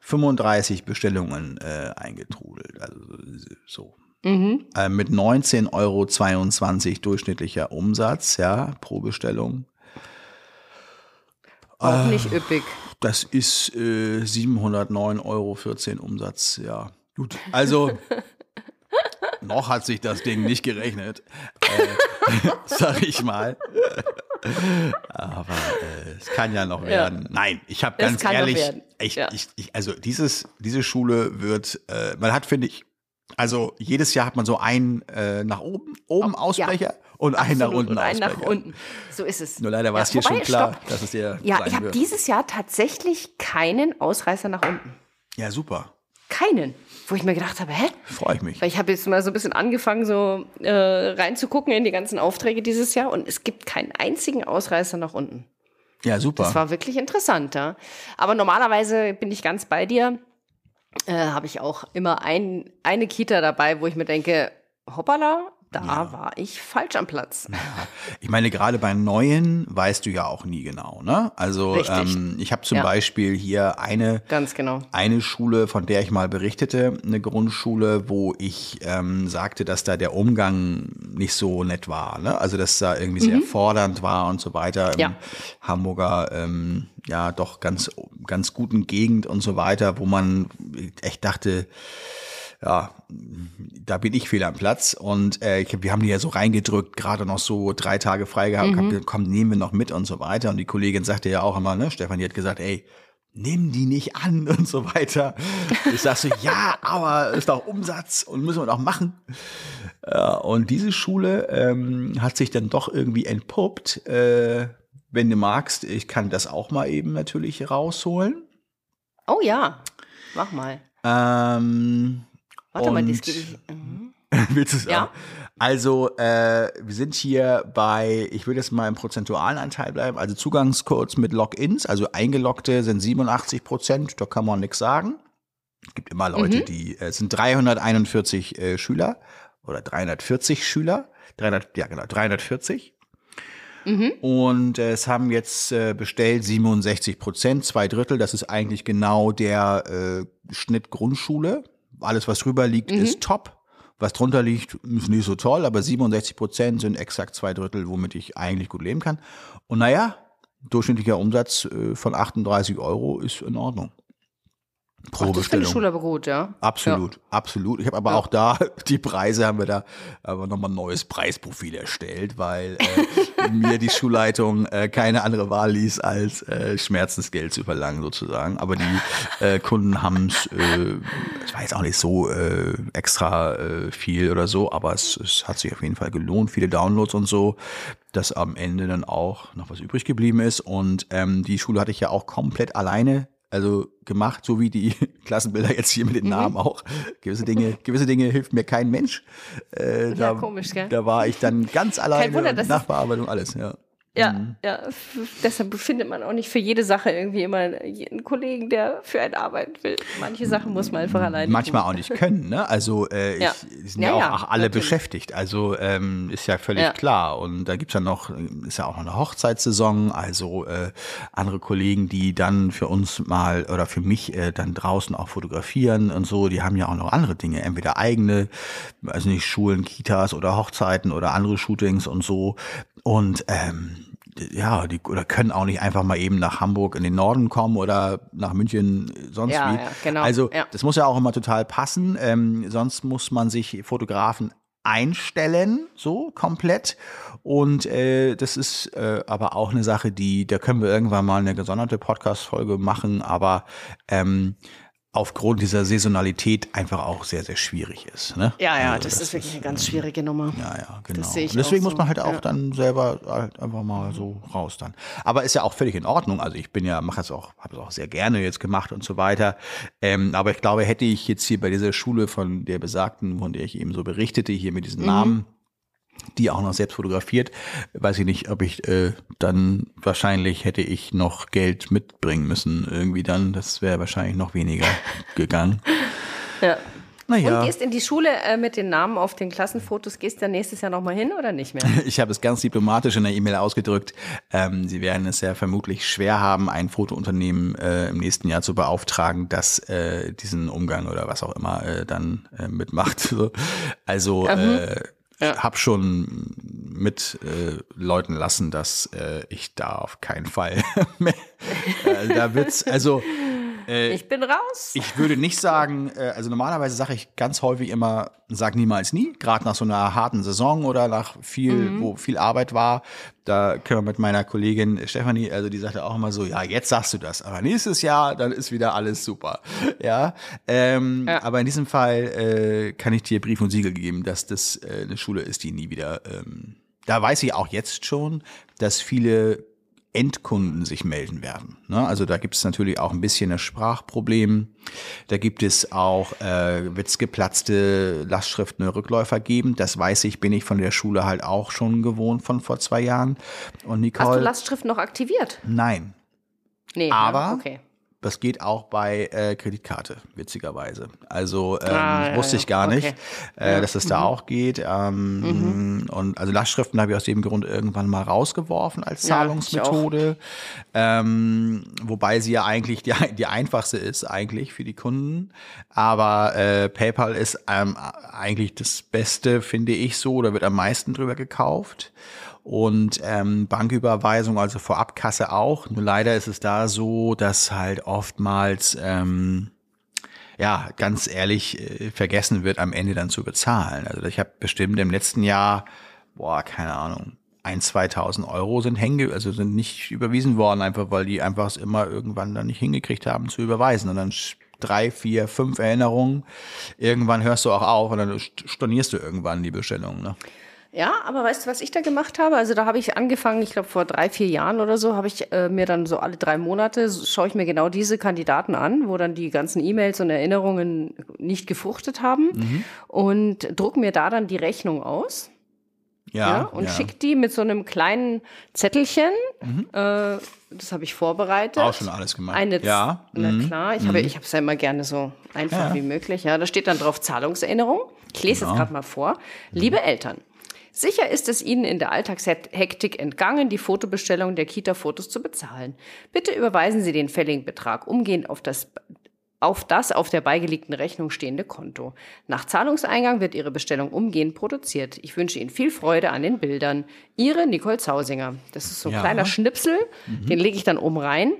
35 Bestellungen äh, eingetrudelt. Also so. Mhm. Äh, mit 19,22 Euro durchschnittlicher Umsatz, ja, pro Bestellung. Auch nicht üppig. Das ist äh, 709,14 Euro Umsatz, ja. Gut, also noch hat sich das Ding nicht gerechnet, äh, sag ich mal. Aber äh, es kann ja noch werden. Ja. Nein, ich habe ganz ehrlich, ich, ja. ich, ich, also dieses, diese Schule wird, äh, man hat, finde ich, also jedes Jahr hat man so einen äh, nach oben, oben Ausbrecher ja. Und einen nach unten und einen nach unten. So ist es. Nur leider war ja, es hier schon klar, stopp. dass es dir Ja, ich habe dieses Jahr tatsächlich keinen Ausreißer nach unten. Ja, super. Keinen. Wo ich mir gedacht habe, hä? Freue ich mich. Weil ich habe jetzt mal so ein bisschen angefangen, so äh, reinzugucken in die ganzen Aufträge dieses Jahr und es gibt keinen einzigen Ausreißer nach unten. Ja, super. Das war wirklich interessant, ja. Aber normalerweise bin ich ganz bei dir äh, habe ich auch immer ein, eine Kita dabei, wo ich mir denke, hoppala, da ja. war ich falsch am Platz. Ja. Ich meine, gerade bei neuen weißt du ja auch nie genau, ne? Also ähm, ich habe zum ja. Beispiel hier eine, Ganz genau. eine Schule, von der ich mal berichtete, eine Grundschule, wo ich ähm, sagte, dass da der Umgang nicht so nett war, ne? Also dass da irgendwie mhm. sehr fordernd war und so weiter im ja. Hamburger ähm, ja doch ganz ganz guten Gegend und so weiter, wo man echt dachte, ja, da bin ich fehl am Platz. Und äh, ich, wir haben die ja so reingedrückt, gerade noch so drei Tage frei gehabt, mhm. hab, komm, nehmen wir noch mit und so weiter. Und die Kollegin sagte ja auch immer, ne, Stefan, die hat gesagt, ey, nimm die nicht an und so weiter. Ich sag so, ja, aber ist doch Umsatz und müssen wir doch machen. Ja, und diese Schule ähm, hat sich dann doch irgendwie entpuppt. Äh, wenn du magst, ich kann das auch mal eben natürlich rausholen. Oh ja, mach mal. Ähm, Warte und, mal, das geht. Mhm. Willst du es ja? Auch? Also, äh, wir sind hier bei, ich würde jetzt mal im prozentualen Anteil bleiben, also Zugangscodes mit Logins, also Eingeloggte sind 87 Prozent, da kann man nichts sagen. Es gibt immer Leute, mhm. die, äh, es sind 341 äh, Schüler oder 340 Schüler, 300, ja genau, 340. Mhm. Und äh, es haben jetzt äh, bestellt 67 Prozent, zwei Drittel. Das ist eigentlich genau der äh, Schnitt Grundschule. Alles, was drüber liegt, mhm. ist top. Was drunter liegt, ist nicht so toll, aber 67 Prozent sind exakt zwei Drittel, womit ich eigentlich gut leben kann. Und naja, durchschnittlicher Umsatz äh, von 38 Euro ist in Ordnung. Pro Ach, das finde ich Schule aber gut, ja. Absolut, absolut. Ich habe aber Ja. auch da, die Preise haben wir da aber nochmal ein neues Preisprofil erstellt, weil äh, mir die Schulleitung äh, keine andere Wahl ließ, als äh, Schmerzensgeld zu verlangen sozusagen. Aber die äh, Kunden haben es, äh, war jetzt auch nicht so äh, extra äh, viel oder so, aber es, es hat sich auf jeden Fall gelohnt, viele Downloads und so, dass am Ende dann auch noch was übrig geblieben ist. Und ähm, die Schule hatte ich ja auch komplett alleine also gemacht, so wie die Klassenbilder jetzt hier mit Mhm. den Namen auch. Gewisse Dinge, gewisse Dinge hilft mir kein Mensch. Äh, da, Ja, komisch, gell? Da war ich dann ganz alleine, Wunder, dass Nachbearbeitung, alles, ja. Ja, Mhm. ja, deshalb findet man auch nicht für jede Sache irgendwie immer einen Kollegen, der für einen arbeiten will. Manche Sachen muss man einfach alleine Manchmal tun. auch nicht können, ne? Also äh, Ja. ich, sind ja, Ja, auch ja, alle natürlich. beschäftigt. Also ähm, ist ja völlig klar. Und da gibt's ja noch, ist ja auch noch eine Hochzeitssaison, also äh, andere Kollegen, die dann für uns mal oder für mich äh, dann draußen auch fotografieren und so, die haben ja auch noch andere Dinge, entweder eigene, also nicht Schulen, Kitas oder Hochzeiten oder andere Shootings und so. Und ähm, ja, die oder können auch nicht einfach mal eben nach Hamburg in den Norden kommen oder nach München sonst Ja, wie. ja, genau, Also ja. das muss ja auch immer total passen. Ähm, sonst muss man sich Fotografen einstellen, so komplett. Und äh, das ist äh, aber auch eine Sache, die, da können wir irgendwann mal eine gesonderte Podcast-Folge machen, aber ähm, aufgrund dieser Saisonalität einfach auch sehr, sehr schwierig ist. Ne? Ja, ja, Also das, ist wirklich eine ganz schwierige Nummer. ja, ja, genau. sehe ich Und deswegen auch muss man so, halt auch ja. dann selber halt einfach mal so raus dann. Aber ist ja auch völlig in Ordnung. Also ich bin ja, mache es auch, habe es auch sehr gerne jetzt gemacht und so weiter. Ähm, aber ich glaube, hätte ich jetzt hier bei dieser Schule von der besagten, von der ich eben so berichtete, hier mit Mhm. diesen Namen, die auch noch selbst fotografiert, weiß ich nicht, ob ich äh, dann wahrscheinlich hätte ich noch Geld mitbringen müssen irgendwie dann. Das wäre wahrscheinlich noch weniger gegangen. Ja. Naja. Und gehst in die Schule äh, mit den Namen auf den Klassenfotos, gehst du nächstes Jahr nochmal hin oder nicht mehr? Ich habe es ganz diplomatisch in der E-Mail ausgedrückt. Ähm, Sie werden es ja vermutlich schwer haben, ein Fotounternehmen äh, im nächsten Jahr zu beauftragen, das äh, diesen Umgang oder was auch immer äh, dann äh, mitmacht. So. Also äh, ich habe schon mit äh, Leuten lassen, dass äh, ich da auf keinen Fall mehr. Äh, da wird's also Ich bin raus. ich würde nicht sagen, äh, also normalerweise sage ich ganz häufig immer, sag niemals nie, gerade nach so einer harten Saison oder nach viel, wo viel Arbeit war. Da können wir mit meiner Kollegin Stefanie, also die sagte auch immer so, ja, jetzt sagst du das, aber nächstes Jahr, dann ist wieder alles super. Ja, ähm, Ja. aber in diesem Fall äh, kann ich dir Brief und Siegel geben, dass das äh, eine Schule ist, die nie wieder, ähm, da weiß ich auch jetzt schon, dass viele Endkunden sich melden werden. Ne? Also da gibt es natürlich auch ein bisschen das Sprachproblem. Da gibt es auch, äh, wird es geplatzte Lastschriften oder Rückläufer geben. Das weiß ich, bin ich von der Schule halt auch schon gewohnt von vor zwei Jahren. Und Nicole, Hast du Lastschrift noch aktiviert? nein, Nee. Aber- ne? Okay. Das geht auch bei äh, Kreditkarte, witzigerweise. Also ähm, Ah, ja, wusste ja. ich gar Okay. nicht, äh, dass das da auch geht. Ähm, Und also Lastschriften habe ich aus dem Grund irgendwann mal rausgeworfen als Ja, Zahlungsmethode. ähm, wobei sie ja eigentlich die, die einfachste ist, eigentlich für die Kunden. Aber äh, PayPal ist ähm, eigentlich das Beste, finde ich so. Da wird am meisten drüber gekauft und ähm, Banküberweisung, also Vorabkasse auch. Nur leider ist es da so, dass halt oftmals, ähm, ja, ganz ehrlich, äh, vergessen wird, am Ende dann zu bezahlen. Also ich habe bestimmt im letzten Jahr, boah, keine Ahnung, ein, 2000 Euro sind hänge, also sind nicht überwiesen worden, einfach weil die einfach es immer irgendwann dann nicht hingekriegt haben zu überweisen. Und dann drei, vier, fünf Erinnerungen. Irgendwann hörst du auch auf und dann st- stornierst du irgendwann die Bestellung. Ne? Ja, aber weißt du, was ich da gemacht habe? Also da habe ich angefangen, ich glaube vor drei, vier Jahren oder so, habe ich äh, mir dann so alle drei Monate, so schaue ich mir genau diese Kandidaten an, wo dann die ganzen E-Mails und Erinnerungen nicht gefruchtet haben Mhm. und druck mir da dann die Rechnung aus. Ja, und schick die mit so einem kleinen Zettelchen. Äh, das habe ich vorbereitet. Mhm. Auch schon alles gemacht. Eine, Ja, Na mhm. klar, ich habe ich habe es ja immer gerne so einfach Ja. wie möglich. Ja, da steht dann drauf Zahlungserinnerung. Ich lese Genau. jetzt gerade mal vor. Liebe Eltern. Sicher ist es Ihnen in der Alltagshektik entgangen, die Fotobestellung der Kita-Fotos zu bezahlen. Bitte überweisen Sie den fälligen Betrag umgehend auf das auf das auf der beigelegten Rechnung stehende Konto. Nach Zahlungseingang wird Ihre Bestellung umgehend produziert. Ich wünsche Ihnen viel Freude an den Bildern. Ihre Nicole Zausinger. Das ist so ein Ja. Mhm. kleiner Schnipsel, den lege ich dann oben rein.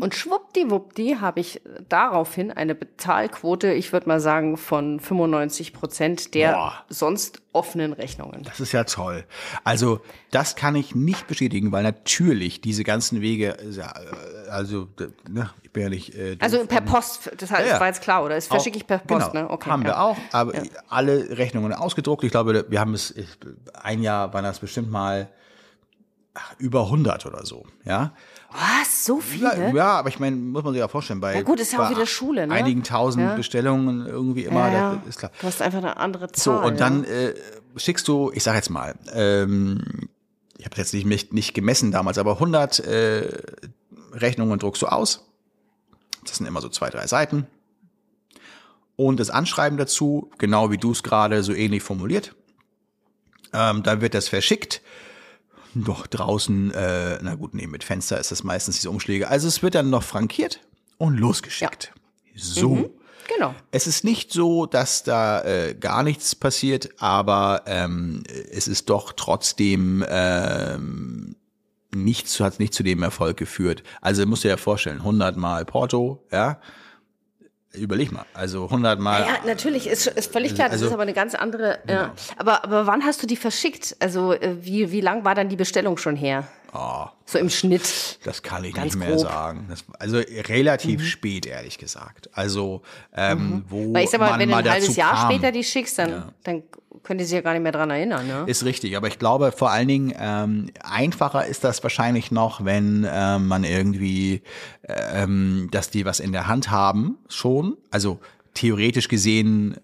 Und schwuppdiwuppdi habe ich daraufhin eine Bezahlquote, ich würde mal sagen, von 95 Prozent der Boah. sonst offenen Rechnungen. Das ist ja toll. Also, das kann ich nicht bestätigen, weil natürlich diese ganzen Wege, äh, ja, also, ne, ich bin ja nicht. Äh. Also per Post, das heißt, Ja, ja. war jetzt klar, oder? Das verschicke ich per Post, genau, ne? Okay. haben ja. wir auch, aber alle Rechnungen ausgedruckt. Ich glaube, wir haben es, ein Jahr waren das bestimmt mal ach, über 100 oder so, ja. Was? So viele? ja, aber ich meine, muss man sich ja vorstellen, bei, Ja gut, ist ja auch wieder Schule, ne? einigen tausend Ja. Bestellungen irgendwie immer, Ja, ist klar. Du hast einfach eine andere So, Zahl. und dann äh, schickst du, ich sag jetzt mal, ähm, ich habe jetzt nicht, nicht, nicht gemessen damals, aber 100 äh, Rechnungen druckst du aus. Das sind immer so zwei, drei Seiten. Und das Anschreiben dazu, genau wie du es gerade so ähnlich formuliert. Ähm, dann wird das verschickt. Doch draußen, äh, na gut, nee, mit Fenster ist das meistens diese Umschläge. Also es wird dann noch frankiert und losgeschickt. So. Ja. Genau. Es ist nicht so, dass da äh, gar nichts passiert, aber ähm, es ist doch trotzdem ähm, nichts hat nicht zu dem Erfolg geführt. Also musst du dir ja vorstellen, 100 Mal Porto, ja. Überleg mal, also 100 Mal. Ja, natürlich, ist, ist völlig klar, das Also- ist aber eine ganz andere. Ja. Aber, aber wann hast du die verschickt? Also, äh, wie, wie lang war dann die Bestellung schon her? Oh, So im Schnitt. das kann ich Ganz nicht mehr grob. sagen. Das, also relativ spät, ehrlich gesagt. Also ähm, wo Weil ich sag mal, wenn du ein halbes Jahr kam. später die schickst, dann, dann könnt ihr sich ja gar nicht mehr dran erinnern, ne? Ist richtig, aber ich glaube vor allen Dingen ähm, einfacher ist das wahrscheinlich noch, wenn ähm, man irgendwie, ähm, dass die was in der Hand haben schon. Also theoretisch gesehen,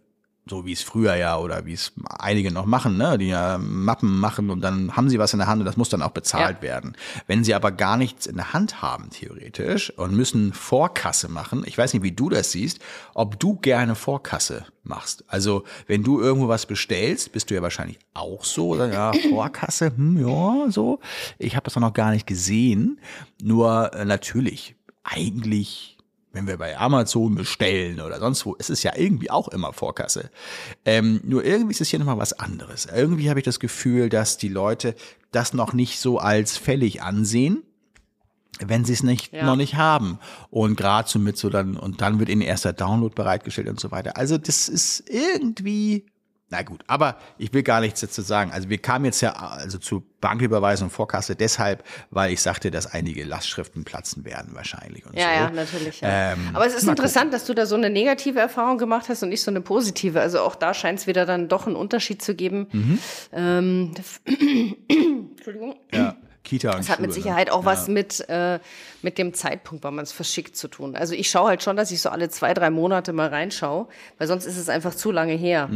so wie es früher ja oder wie es einige noch machen, ne, die ja Mappen machen und dann haben sie was in der Hand und das muss dann auch bezahlt Ja. werden. Wenn sie aber gar nichts in der Hand haben theoretisch und müssen Vorkasse machen, ich weiß nicht, wie du das siehst, ob du gerne Vorkasse machst. Also wenn du irgendwo was bestellst, bist du ja wahrscheinlich auch so, oder ja, Vorkasse, hm, ja, so. Ich habe das auch noch gar nicht gesehen. Nur äh, natürlich, eigentlich wenn wir bei Amazon bestellen oder sonst wo, ist es ja irgendwie auch immer Vorkasse. Ähm, nur irgendwie ist es hier nochmal was anderes. Irgendwie habe ich das Gefühl, dass die Leute das noch nicht so als fällig ansehen, wenn sie es nicht Ja. noch nicht haben. Und gerade so mit so dann, und dann wird ihnen erst der Download bereitgestellt und so weiter. Also das ist irgendwie, na gut, aber ich will gar nichts dazu sagen. Also wir kamen jetzt ja also zu Banküberweisung Vorkasse deshalb, weil ich sagte, dass einige Lastschriften platzen werden wahrscheinlich und Ja, so. ja, natürlich. Ja. Ähm, Aber es ist interessant, dass du da so eine negative Erfahrung gemacht hast und nicht so eine positive. Also auch da scheint es wieder dann doch einen Unterschied zu geben. Mhm. Ähm, Entschuldigung. Ja, Kita und Das hat mit Schule, Sicherheit ne? auch was mit, äh, mit dem Zeitpunkt, wann man es verschickt, zu tun. Also ich schaue halt schon, dass ich so alle zwei, drei Monate mal reinschaue, weil sonst ist es einfach zu lange her.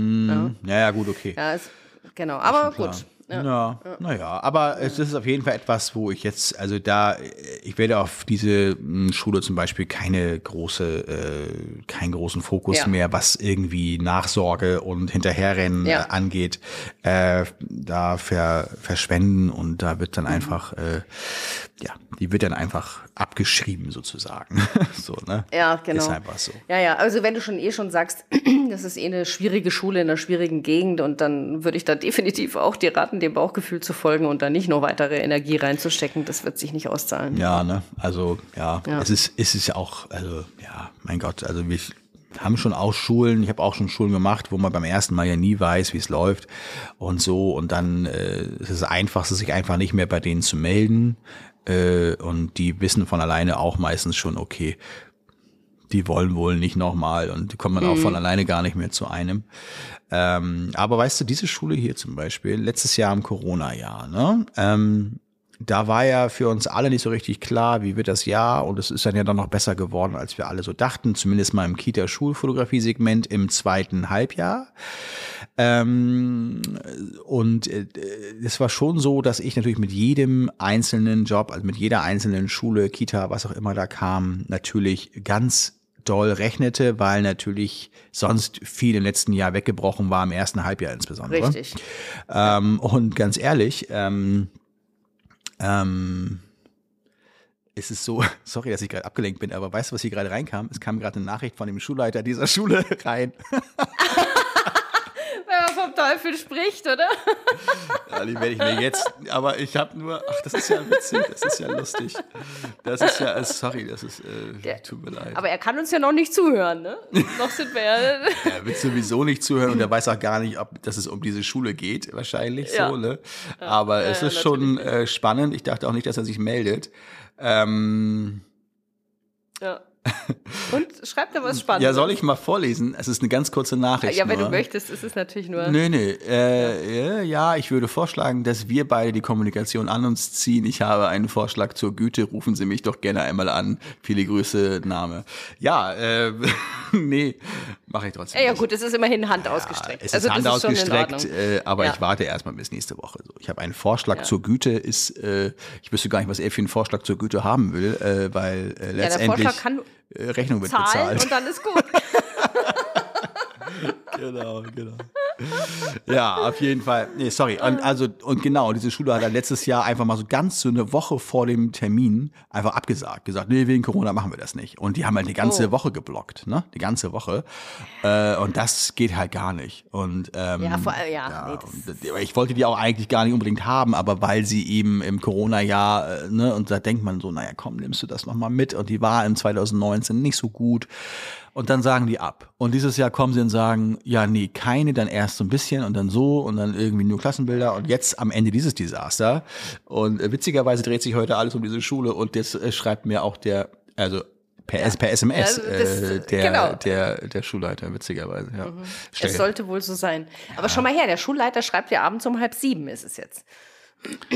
Ja, ja, gut, okay. Ja, es, genau. Aber gut. Ja, naja, aber es ist auf jeden Fall etwas, wo ich jetzt, also da, ich werde auf diese mh, Schule zum Beispiel keine große, äh, keinen großen Fokus Ja. mehr, was irgendwie Nachsorge und Hinterherrennen Ja. äh, angeht, äh, da ver, verschwenden und da wird Mhm. dann einfach, äh, ja, die wird dann einfach abgeschrieben sozusagen. so, ne? Ja, genau. Ist einfach so. Ja, ja, also wenn du schon eh schon sagst, das ist eh eine schwierige Schule in einer schwierigen Gegend und dann würde ich da definitiv auch dir raten, dem Bauchgefühl zu folgen und da nicht noch weitere Energie reinzustecken. Das wird sich nicht auszahlen. Ja, ne? Also ja, Ja. es ist es ist ja auch, also ja, mein Gott, also wir haben schon auch Schulen, ich habe auch schon Schulen gemacht, wo man beim ersten Mal ja nie weiß, wie es läuft und so und dann äh, ist es einfach, sich einfach nicht mehr bei denen zu melden äh, und die wissen von alleine auch meistens schon, okay, die wollen wohl nicht nochmal und die kommen dann auch von alleine gar nicht mehr zu einem. Ähm, aber weißt du, diese Schule hier zum Beispiel, letztes Jahr im Corona-Jahr, ne? Ähm, da war ja für uns alle nicht so richtig klar, wie wird das Jahr und es ist dann ja dann noch besser geworden, als wir alle so dachten, zumindest mal im Kita-Schulfotografie-Segment im zweiten Halbjahr. Ähm, und äh, es war schon so, dass ich natürlich mit jedem einzelnen Job, also mit jeder einzelnen Schule, Kita, was auch immer da kam, natürlich ganz doll rechnete, weil natürlich sonst viel im letzten Jahr weggebrochen war, im ersten Halbjahr insbesondere. Richtig. Ähm, und ganz ehrlich, ähm, ähm, es ist so, sorry, dass ich gerade abgelenkt bin, aber weißt du, was hier gerade reinkam? Es kam gerade eine Nachricht von dem Schulleiter dieser Schule rein. Teufel spricht, oder? Ja, die werde ich mir jetzt, aber ich habe nur, ach, das ist ja witzig, das ist ja lustig. Das ist ja, äh, sorry, das ist, äh, Der- tut mir leid. Aber er kann uns ja noch nicht zuhören, ne? noch sind wir ja. Er wird sowieso nicht zuhören und er weiß auch gar nicht, ob dass es um diese Schule geht, wahrscheinlich Ja. so, ne? Aber es ja, ist schon äh, spannend. Ich dachte auch nicht, dass er sich meldet. Ähm, ja. Und schreibt er was Spannendes? ja, soll ich mal vorlesen? Es ist eine ganz kurze Nachricht. Ja, wenn nur. du möchtest, ist es natürlich nur. Nee, nee. Äh, ja. ja, ich würde vorschlagen, dass wir beide die Kommunikation an uns ziehen. Ich habe einen Vorschlag zur Güte. Rufen Sie mich doch gerne einmal an. Viele Grüße, Name. Ja, äh, nee, mache ich trotzdem. Ja, ja, gut, es ist immerhin Hand ausgestreckt. Es ist also Hand ist ausgestreckt, äh, aber Ja. ich warte erstmal bis nächste Woche. So, ich habe einen Vorschlag Ja. zur Güte, ist, äh, ich wüsste gar nicht, was er für einen Vorschlag zur Güte haben will, äh, weil äh, ja, der letztendlich Vorschlag kann äh, Rechnung wird bezahlt. und dann ist gut. genau, genau. Ja, auf jeden Fall. Nee, sorry. Und also und genau, diese Schule hat dann letztes Jahr einfach mal so ganz so eine Woche vor dem Termin einfach abgesagt, gesagt, nee, wegen Corona machen wir das nicht. Und die haben halt die ganze Oh. Woche geblockt, ne? Die ganze Woche. Äh, und das geht halt gar nicht. Und ähm, Ja, vor allem, ja, nee, ich wollte die auch eigentlich gar nicht unbedingt haben, aber weil sie eben im Corona-Jahr, äh, ne, und da denkt man so, naja, komm, nimmst du das nochmal mit. Und die war in 2019 nicht so gut. Und dann sagen die ab. Und dieses Jahr kommen sie und sagen, ja, nee, keine, dann erst so ein bisschen und dann so und dann irgendwie nur Klassenbilder und jetzt am Ende dieses Desaster. Und äh, witzigerweise dreht sich heute alles um diese Schule und jetzt äh, schreibt mir auch der, also per, per SMS, Also das- äh, der, genau. der, der Schulleiter, witzigerweise, ja. Stell Es sollte wohl so sein. Aber schon mal her, der Schulleiter schreibt ja abends um halb sieben ist es jetzt.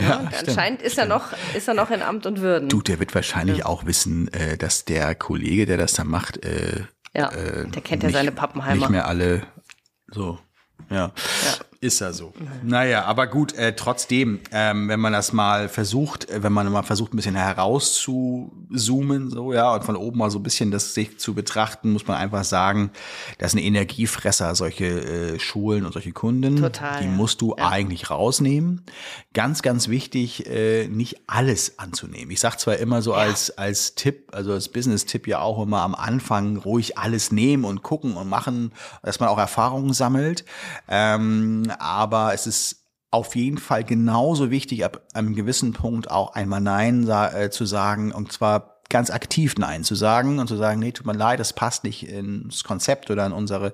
ja, anscheinend ist er noch, ist er noch in Amt und Würden. Du, der wird wahrscheinlich auch wissen, äh, dass der Kollege, der das da macht, äh, ja, äh, der kennt ja seine Pappenheimer. Nicht mehr alle so. Ja, ist ja so. Naja, aber gut, äh, trotzdem, ähm, wenn man das mal versucht, äh, wenn man mal versucht, ein bisschen herauszuzoomen, so, ja, und von oben mal so ein bisschen das sich zu betrachten, muss man einfach sagen, das sind Energiefresser, solche äh, Schulen und solche Kunden. Total, Die ja. musst du eigentlich rausnehmen. Ganz, ganz wichtig, äh, nicht alles anzunehmen. Ich sag zwar immer so als, als Tipp, also als Business-Tipp ja auch immer am Anfang ruhig alles nehmen und gucken und machen, dass man auch Erfahrungen sammelt. Ähm, aber es ist auf jeden Fall genauso wichtig, ab einem gewissen Punkt auch einmal Nein äh, zu sagen und zwar ganz aktiv Nein zu sagen und zu sagen, nee, tut mir leid, das passt nicht ins Konzept oder in unsere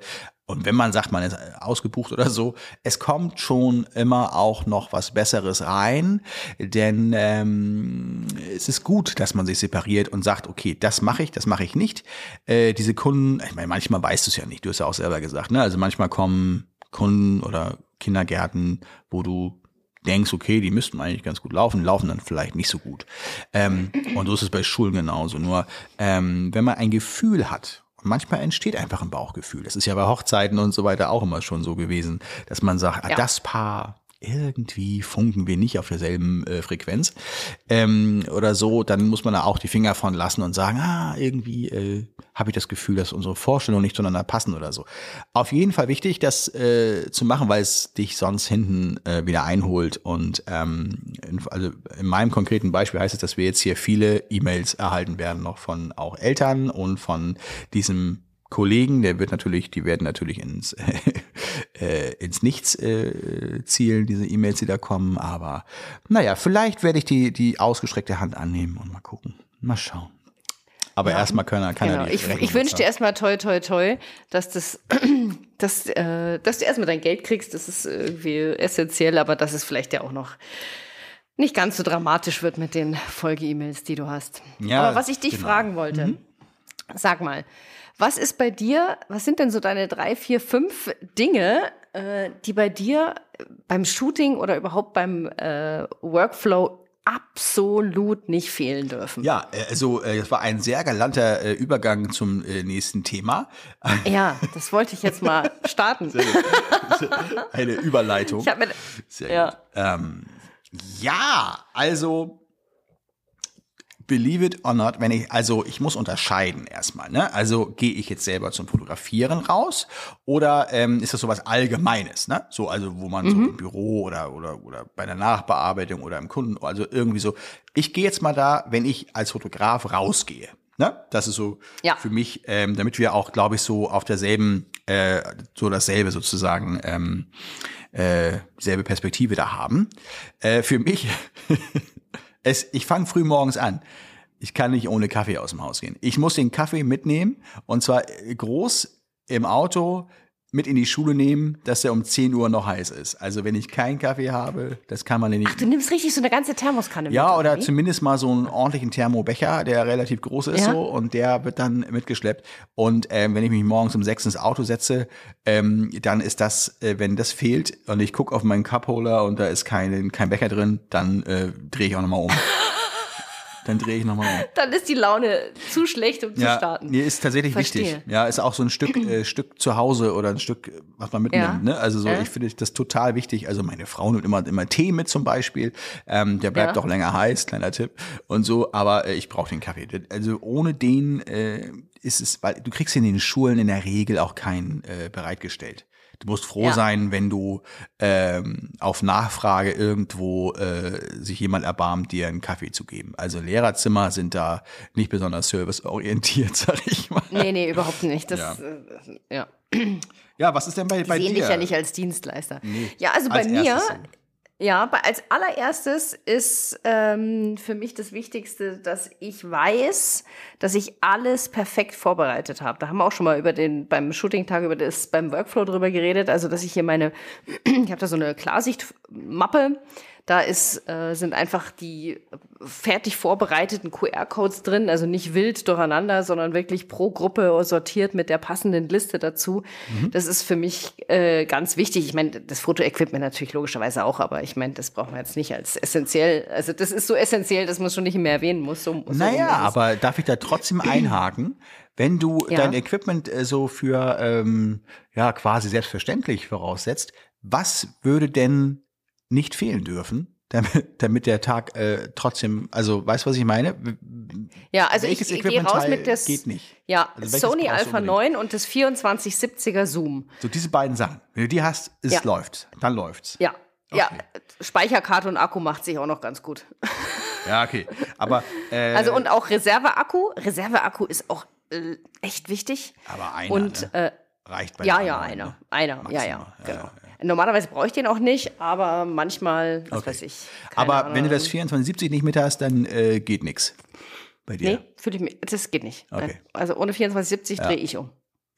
und wenn man sagt, man ist ausgebucht oder so, es kommt schon immer auch noch was Besseres rein, denn ähm, es ist gut, dass man sich separiert und sagt, okay, das mache ich, das mache ich nicht. Äh, diese Kunden, ich meine, manchmal weißt du es ja nicht, du hast ja auch selber gesagt, ne? Also manchmal kommen Kunden oder Kindergärten, wo du denkst, okay, die müssten eigentlich ganz gut laufen, laufen dann vielleicht nicht so gut. Ähm, und so ist es bei Schulen genauso. Nur ähm, wenn man ein Gefühl hat, und manchmal entsteht einfach ein Bauchgefühl. Das ist ja bei Hochzeiten und so weiter auch immer schon so gewesen, dass man sagt, ah, Ja. das Paar irgendwie funken wir nicht auf derselben äh, Frequenz ähm, oder so, dann muss man da auch die Finger von lassen und sagen, ah, irgendwie äh, habe ich das Gefühl, dass unsere Vorstellungen nicht zueinander passen oder so. Auf jeden Fall wichtig, das äh, zu machen, weil es dich sonst hinten äh, wieder einholt. Und ähm, in, also in meinem konkreten Beispiel heißt es, dass wir jetzt hier viele E-Mails erhalten werden, noch von auch Eltern und von diesem Kollegen, der wird natürlich, die werden natürlich ins, äh, ins Nichts äh, zielen, diese E-Mails, die da kommen. Aber naja, vielleicht werde ich die, die ausgestreckte Hand annehmen und mal gucken. Mal schauen. Aber erstmal kann er, kann Genau. er die Ich, ich wünsche dir erstmal toi, toi, toi, dass das, dass, äh, dass du erstmal dein Geld kriegst. Das ist irgendwie essentiell, aber dass es vielleicht ja auch noch nicht ganz so dramatisch wird mit den Folge-E-Mails, die du hast. Ja, aber was ich dich genau. fragen wollte, sag mal, was ist bei dir, was sind denn so deine drei, vier, fünf Dinge, äh, die bei dir beim Shooting oder überhaupt beim äh, Workflow absolut nicht fehlen dürfen? Ja, äh, also äh, das war ein sehr galanter äh, Übergang zum äh, nächsten Thema. Ja, das wollte ich jetzt mal starten. Eine Überleitung. Ich habe mir Sehr Ja. gut. Ähm, ja, also believe it or not, wenn ich, also ich muss unterscheiden erstmal, ne? Also gehe ich jetzt selber zum Fotografieren raus oder ähm, ist das sowas Allgemeines, ne? So, also wo man so Mhm. im Büro oder, oder, oder bei der Nachbearbeitung oder im Kunden, also irgendwie so. Ich gehe jetzt mal da, wenn ich als Fotograf rausgehe. Ne? Das ist so Ja. für mich, ähm, damit wir auch, glaube ich, so auf derselben äh, so dasselbe sozusagen, ähm, äh, selbe Perspektive da haben. Äh, für mich, es, ich fange früh morgens an. Ich kann nicht ohne Kaffee aus dem Haus gehen. Ich muss den Kaffee mitnehmen und zwar groß im Auto mit in die Schule nehmen, dass er um 10 Uhr noch heiß ist. Also wenn ich keinen Kaffee habe, das kann man nicht. Ach, du nimmst richtig so eine ganze Thermoskanne mit. Ja, oder irgendwie? zumindest mal so einen ordentlichen Thermobecher, der relativ groß ist ja. so und der wird dann mitgeschleppt. Und ähm, wenn ich mich morgens um 6 ins Auto setze, ähm, dann ist das, äh, wenn das fehlt und ich gucke auf meinen Cupholder und da ist kein, kein Becher drin, dann äh, drehe ich auch nochmal um. Dann drehe ich nochmal um. Dann ist die Laune zu schlecht, um ja, zu starten. Nee, ist tatsächlich Verstehe. wichtig. Ja, ist auch so ein Stück, äh, Stück zu Hause oder ein Stück, was man mitnimmt. Ja. Ne? Also so, ja. ich finde das total wichtig. Also meine Frau nimmt immer, immer Tee mit zum Beispiel. Ähm, der bleibt auch länger heiß, kleiner Tipp. Und so, aber äh, ich brauche den Kaffee. Also ohne den äh, ist es, weil du kriegst in den Schulen in der Regel auch keinen äh, bereitgestellt. Du musst froh ja. sein, wenn du ähm, auf Nachfrage irgendwo äh, sich jemand erbarmt, dir einen Kaffee zu geben. Also Lehrerzimmer sind da nicht besonders serviceorientiert, sag ich mal. Nee, nee, überhaupt nicht. Das, ja. Äh, ja. ja. was ist denn bei, Die bei sehen dir? dich ja nicht als Dienstleister. Nee. Ja, also bei mir, ja, als allererstes ist ähm, für mich das Wichtigste, dass ich weiß, dass ich alles perfekt vorbereitet habe. Da haben wir auch schon mal über den beim Shooting-Tag über das beim Workflow drüber geredet. Also dass ich hier meine, ich habe da so eine Klarsichtmappe da ist, äh, sind einfach die fertig vorbereiteten QR-Codes drin, also nicht wild durcheinander, sondern wirklich pro Gruppe sortiert mit der passenden Liste dazu. Mhm. Das ist für mich äh, ganz wichtig. Ich meine, das Fotoequipment natürlich logischerweise auch, aber ich meine, das braucht man jetzt nicht als essentiell. Also das ist so essentiell, dass man schon nicht mehr erwähnen muss. So, so naja, aber darf ich da trotzdem einhaken? Wenn du ja. dein Equipment äh, so für ähm, ja quasi selbstverständlich voraussetzt, was würde denn nicht fehlen dürfen, damit, damit der Tag äh, trotzdem, also weißt du, was ich meine? Ja, also Welches ich, ich gehe raus mit das geht nicht. Ja, also Sony Alpha 9 und das 2470er Zoom. So diese beiden Sachen. Wenn du die hast, es ja. läuft, dann läuft's. Ja. Okay. Ja, Speicherkarte und Akku macht sich auch noch ganz gut. Ja, okay. Aber äh, also und auch Reserveakku. Reserveakku ist auch äh, echt wichtig. Aber einer und ne? äh, reicht bei Ja, ja, einer, ne? einer, Maximal. ja, ja, genau. Normalerweise brauche ich den auch nicht, aber manchmal, was okay. weiß ich. Aber Ahnung. wenn du das 2470 nicht mit hast, dann äh, geht nichts bei dir. Nee, fühle ich mich, das geht nicht. Okay. Also ohne 2470 ja. drehe ich um.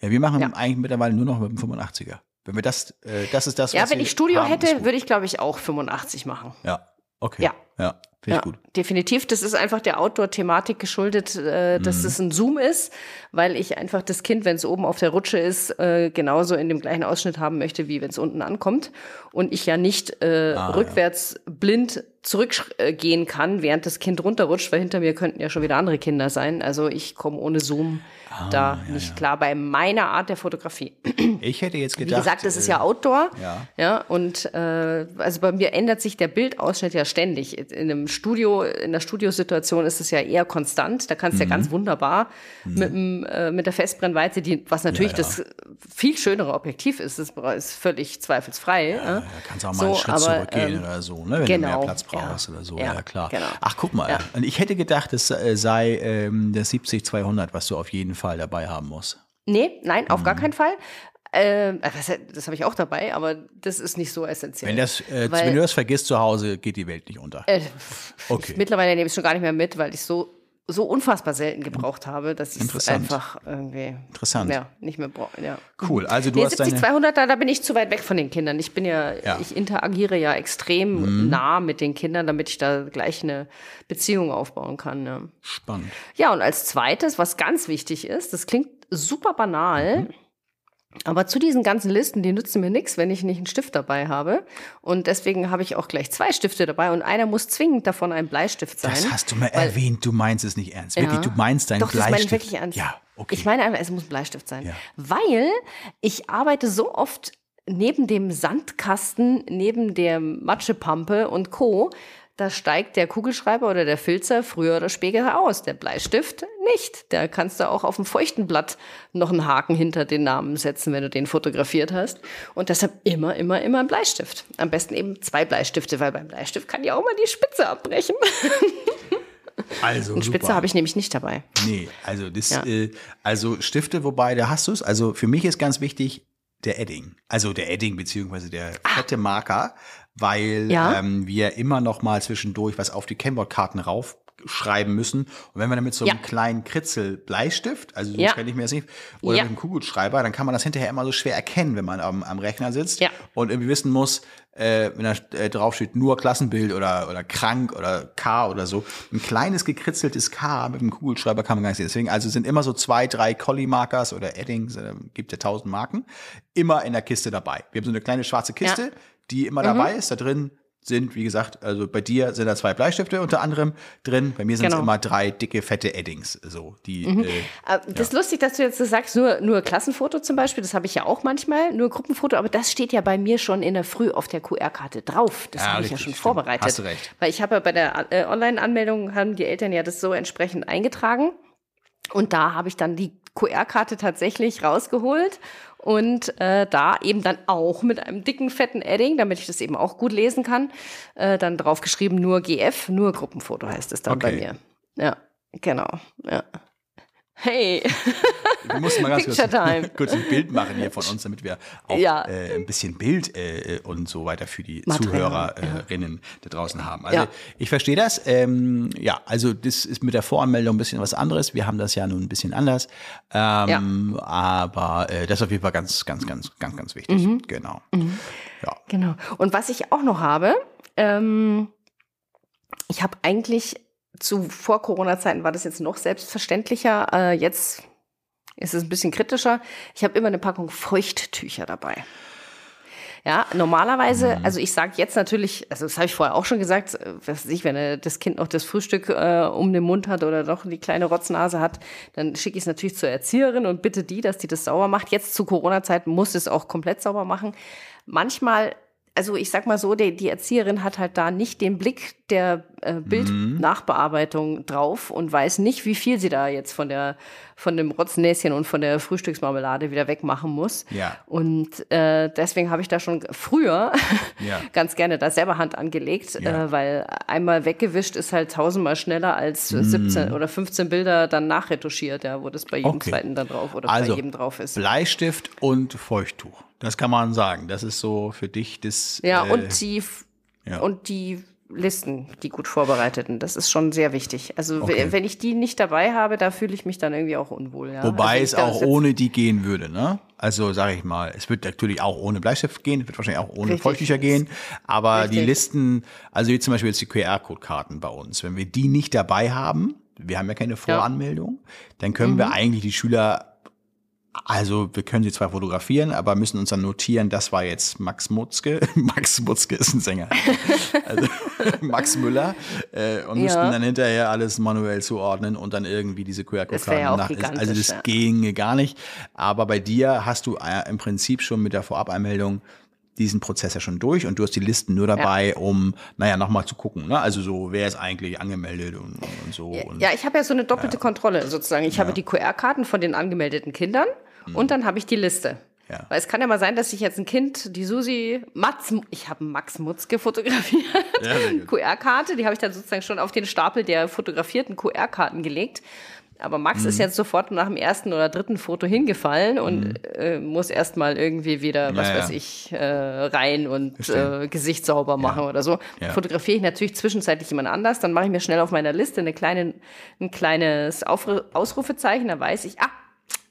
Ja, wir machen ja. eigentlich mittlerweile nur noch mit dem 85er. Wenn wir das, äh, das ist das, was Ja, wenn ich Studio haben, hätte, würde ich glaube ich auch 85 machen. Ja, okay. Ja. Ja. Finde ja, gut. Definitiv. Das ist einfach der Outdoor-Thematik geschuldet, äh, dass mhm. es ein Zoom ist, weil ich einfach das Kind, wenn es oben auf der Rutsche ist, äh, genauso in dem gleichen Ausschnitt haben möchte, wie wenn es unten ankommt. Und ich ja nicht äh, ah, rückwärts ja. blind zurückgehen kann, während das Kind runterrutscht, weil hinter mir könnten ja schon wieder andere Kinder sein. Also ich komme ohne Zoom ah, da ja, nicht ja. klar bei meiner Art der Fotografie. Ich hätte jetzt gedacht. Wie gesagt, das ist ja äh, Outdoor. Ja. ja und äh, also bei mir ändert sich der Bildausschnitt ja ständig. In einem Studio, in der Studiosituation ist es ja eher konstant. Da kannst du mhm. ja ganz wunderbar mhm. mit, dem, äh, mit der Festbrennweite, die, was natürlich das viel schönere Objektiv ist, ist, ist völlig zweifelsfrei. Ja, Da kannst du auch mal so, einen Schritt aber, zurückgehen ähm, oder so, ne? wenn genau, du mehr genau. Platz brauchst ja, oder so. Ja, ja klar. Genau. Ach, guck mal. Ja. Und ich hätte gedacht, es äh, sei ähm, das 70-200, was du auf jeden Fall dabei haben musst. Nee, nein, auf mhm. gar keinen Fall. Ähm, äh, das, habe ich auch dabei, aber das ist nicht so essentiell. Wenn, das, äh, weil, wenn du das vergisst zu Hause, geht die Welt nicht unter. Äh, okay. Ich, mittlerweile nehme ich es schon gar nicht mehr mit, weil ich so so unfassbar selten gebraucht habe, dass ich es einfach irgendwie Interessant. Ja, nicht mehr brauche. Ja. Cool. Also du nee, hast 70 200 da, da bin ich zu weit weg von den Kindern. Ich bin ja, ja. ich interagiere ja extrem mhm. nah mit den Kindern, damit ich da gleich eine Beziehung aufbauen kann. Ja. Spannend. Ja, und als zweites, was ganz wichtig ist, das klingt super banal. Mhm. Aber zu diesen ganzen Listen, die nützen mir nichts, wenn ich nicht einen Stift dabei habe. Und deswegen habe ich auch gleich zwei Stifte dabei und einer muss zwingend davon ein Bleistift sein. Das hast du mal weil, erwähnt, du meinst es nicht ernst. Ja, wirklich, du meinst deinen doch, Bleistift. Das meine ich wirklich ernst. Ja, okay. Ich meine einfach, es muss ein Bleistift sein. Ja. Weil ich arbeite so oft neben dem Sandkasten, neben der Matschepampe und Co da steigt der Kugelschreiber oder der Filzer früher oder später aus. Der Bleistift nicht. Da kannst du auch auf dem feuchten Blatt noch einen Haken hinter den Namen setzen, wenn du den fotografiert hast. Und deshalb immer, immer, immer ein Bleistift. Am besten eben zwei Bleistifte, weil beim Bleistift kann ja auch mal die Spitze abbrechen. Also, Eine Spitze habe ich nämlich nicht dabei. Nee, also das, Ja. äh, also Stifte, wobei, da hast du es. Also für mich ist ganz wichtig der Edding. Also der Edding beziehungsweise der fette Marker, weil. Ja. ähm, wir immer noch mal zwischendurch was auf die Kennwortkarten raufschreiben müssen. Und wenn wir dann mit so einem Ja. kleinen Kritzel Bleistift, also so Ja. kenne ich mir das nicht, oder Ja. mit einem Kugelschreiber, dann kann man das hinterher immer so schwer erkennen, wenn man am, am Rechner sitzt Ja. und irgendwie wissen muss, äh, wenn da äh, drauf steht nur Klassenbild oder, oder krank oder K oder so. Ein kleines gekritzeltes K mit einem Kugelschreiber kann man gar nicht sehen. Deswegen also sind immer so zwei, drei Collie-Markers oder Eddings, äh, gibt ja tausend Marken, immer in der Kiste dabei. Wir haben so eine kleine schwarze Kiste, Ja. Die immer dabei ist. Da drin sind, wie gesagt, also bei dir sind da zwei Bleistifte unter anderem drin. Bei mir sind es Genau. immer drei dicke, fette Eddings. So, die, Mhm. äh, Äh, Das ist lustig, dass du jetzt so sagst, nur, nur Klassenfoto zum Beispiel, das habe ich ja auch manchmal, nur Gruppenfoto, aber das steht ja bei mir schon in der Früh auf der QR-Karte drauf. Das Ja, habe ich ja schon stimmt. vorbereitet. Hast du recht. Weil ich habe ja bei der äh, Online-Anmeldung, haben die Eltern ja das so entsprechend eingetragen. Und da habe ich dann die QR-Karte tatsächlich rausgeholt und äh, da eben dann auch mit einem dicken, fetten Edding, damit ich das eben auch gut lesen kann, äh, dann drauf geschrieben, nur GF, nur Gruppenfoto heißt es dann bei Okay. mir. Ja, genau. Ja. Hey, Wir mussten mal ganz kurz, time. kurz ein Bild machen hier von uns, damit wir auch Ja. äh, ein bisschen Bild äh, und so weiter für die Zuhörerinnen da draußen haben. Also Ja. ich verstehe das. Ähm, ja, also das ist mit der Voranmeldung ein bisschen was anderes. Wir haben das ja nun ein bisschen anders. Ähm, Aber äh, das ist auf jeden Fall ganz, ganz, ganz, ganz, ganz wichtig. Mhm. Genau. Ja. Genau. Und was ich auch noch habe, ähm, ich habe eigentlich zu vor Corona-Zeiten war das jetzt noch selbstverständlicher. Äh, jetzt ist es ein bisschen kritischer. Ich habe immer eine Packung Feuchttücher dabei. Ja, normalerweise, Mhm. also ich sage jetzt natürlich, also das habe ich vorher auch schon gesagt, äh, was weiß ich, wenn äh, das Kind noch das Frühstück äh, um den Mund hat oder doch die kleine Rotznase hat, dann schicke ich es natürlich zur Erzieherin und bitte die, dass die das sauber macht. Jetzt zu Corona-Zeiten muss es auch komplett sauber machen. Manchmal, also ich sag mal so, die, die Erzieherin hat halt da nicht den Blick der äh, Bildnachbearbeitung drauf und weiß nicht, wie viel sie da jetzt von der von dem Rotznäschen und von der Frühstücksmarmelade wieder wegmachen muss. Ja. Und äh, deswegen habe ich da schon früher Ja. ganz gerne da selber Hand angelegt, Ja. äh, weil einmal weggewischt ist halt tausendmal schneller als 17 oder 15 Bilder dann nachretuschiert, ja, wo das bei jedem. Okay. zweiten dann drauf oder Also bei jedem drauf ist. Bleistift und Feuchttuch. Das kann man sagen. Das ist so für dich das. Ja, äh, und die ja. und die Listen, die gut vorbereiteten, das ist schon sehr wichtig. Also Okay. wenn ich die nicht dabei habe, da fühle ich mich dann irgendwie auch unwohl. Ja. Wobei also es auch ohne die gehen würde, ne? Also sage ich mal, es wird natürlich auch ohne Bleistift gehen, es wird wahrscheinlich auch ohne. Feuchttücher gehen, aber die Richtig. Listen, also wie zum Beispiel jetzt die QR-Code-Karten bei uns, wenn wir die nicht dabei haben, wir haben ja keine Voranmeldung, dann können Mhm. wir eigentlich die Schüler also wir können sie zwar fotografieren, aber müssen uns dann notieren, das war jetzt Max Mutzke. Max Mutzke ist ein Sänger. Also Max Müller. Äh, und müssten Ja. dann hinterher alles manuell zuordnen und dann irgendwie diese QR-Code-Karten ja nach. Also das ja. ginge gar nicht. Aber bei dir hast du äh, im Prinzip schon mit der Vorabeinmeldung diesen Prozess ja schon durch und du hast die Listen nur dabei, um, naja, nochmal zu gucken. Ne? Also so, wer ist eigentlich angemeldet und, und so. Und, Ja, ich habe ja so eine doppelte Kontrolle sozusagen. Ich habe die QR-Karten von den angemeldeten Kindern und dann habe ich die Liste. Mhm. Ja. Weil es kann ja mal sein, dass sich jetzt ein Kind, die Susi, Mats, ich habe Max Mutzke fotografiert, Ja. QR-Karte, die habe ich dann sozusagen schon auf den Stapel der fotografierten QR-Karten gelegt. Aber Max Mhm. ist jetzt sofort nach dem ersten oder dritten Foto hingefallen und äh, muss erstmal irgendwie wieder, was Mhm. Ja, ja. weiß ich, äh, rein und äh, Gesicht sauber machen oder so. Ja. Fotografiere ich natürlich zwischenzeitlich jemand anders, dann mache ich mir schnell auf meiner Liste eine kleine, ein kleines Aufru Ausrufezeichen, da weiß ich, ah,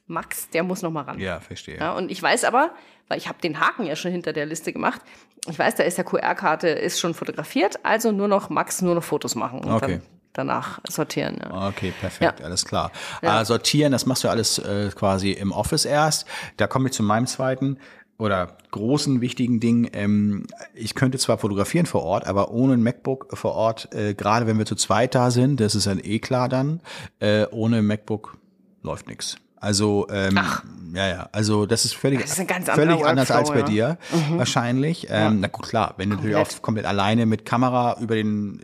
Max, der muss noch mal ran. ja, verstehe. Ja, und ich weiß aber, weil ich habe den Haken ja schon hinter der Liste gemacht, ich weiß, da ist der QR-Karte, ist schon fotografiert, also nur noch Max, nur noch Fotos machen und Okay. Danach sortieren. Ja. Okay, perfekt, Ja. alles klar. Ja. Äh, sortieren, das machst du alles äh, quasi im Office erst. Da komme ich zu meinem zweiten oder großen wichtigen Ding. Ähm, ich könnte zwar fotografieren vor Ort, aber ohne ein MacBook vor Ort, äh, gerade wenn wir zu zweit da sind, das ist dann eh klar dann, äh, ohne MacBook läuft nix. Also ähm, ja, ja, also das ist völlig, Das ist völlig anders als bei ja. dir wahrscheinlich. Ähm, Na gut, klar, wenn du natürlich Komplett. auch komplett alleine mit Kamera über den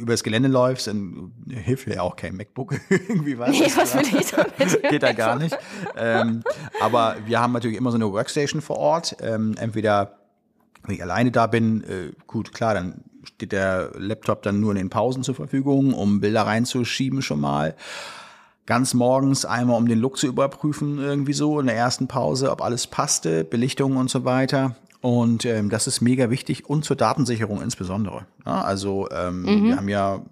über das Gelände läufst, dann hilft dir ja auch kein MacBook irgendwie was. Nee, was will ich damit? Geht da gar nicht. ähm, aber wir haben natürlich immer so eine Workstation vor Ort. Ähm, entweder wenn ich alleine da bin, äh, gut, klar, dann steht der Laptop dann nur in den Pausen zur Verfügung, um Bilder reinzuschieben schon mal. Ganz morgens einmal, um den Look zu überprüfen, irgendwie so in der ersten Pause, ob alles passte, Belichtung und so weiter. Und ähm, das ist mega wichtig und zur Datensicherung insbesondere. Ja, also ähm, mhm. wir haben ja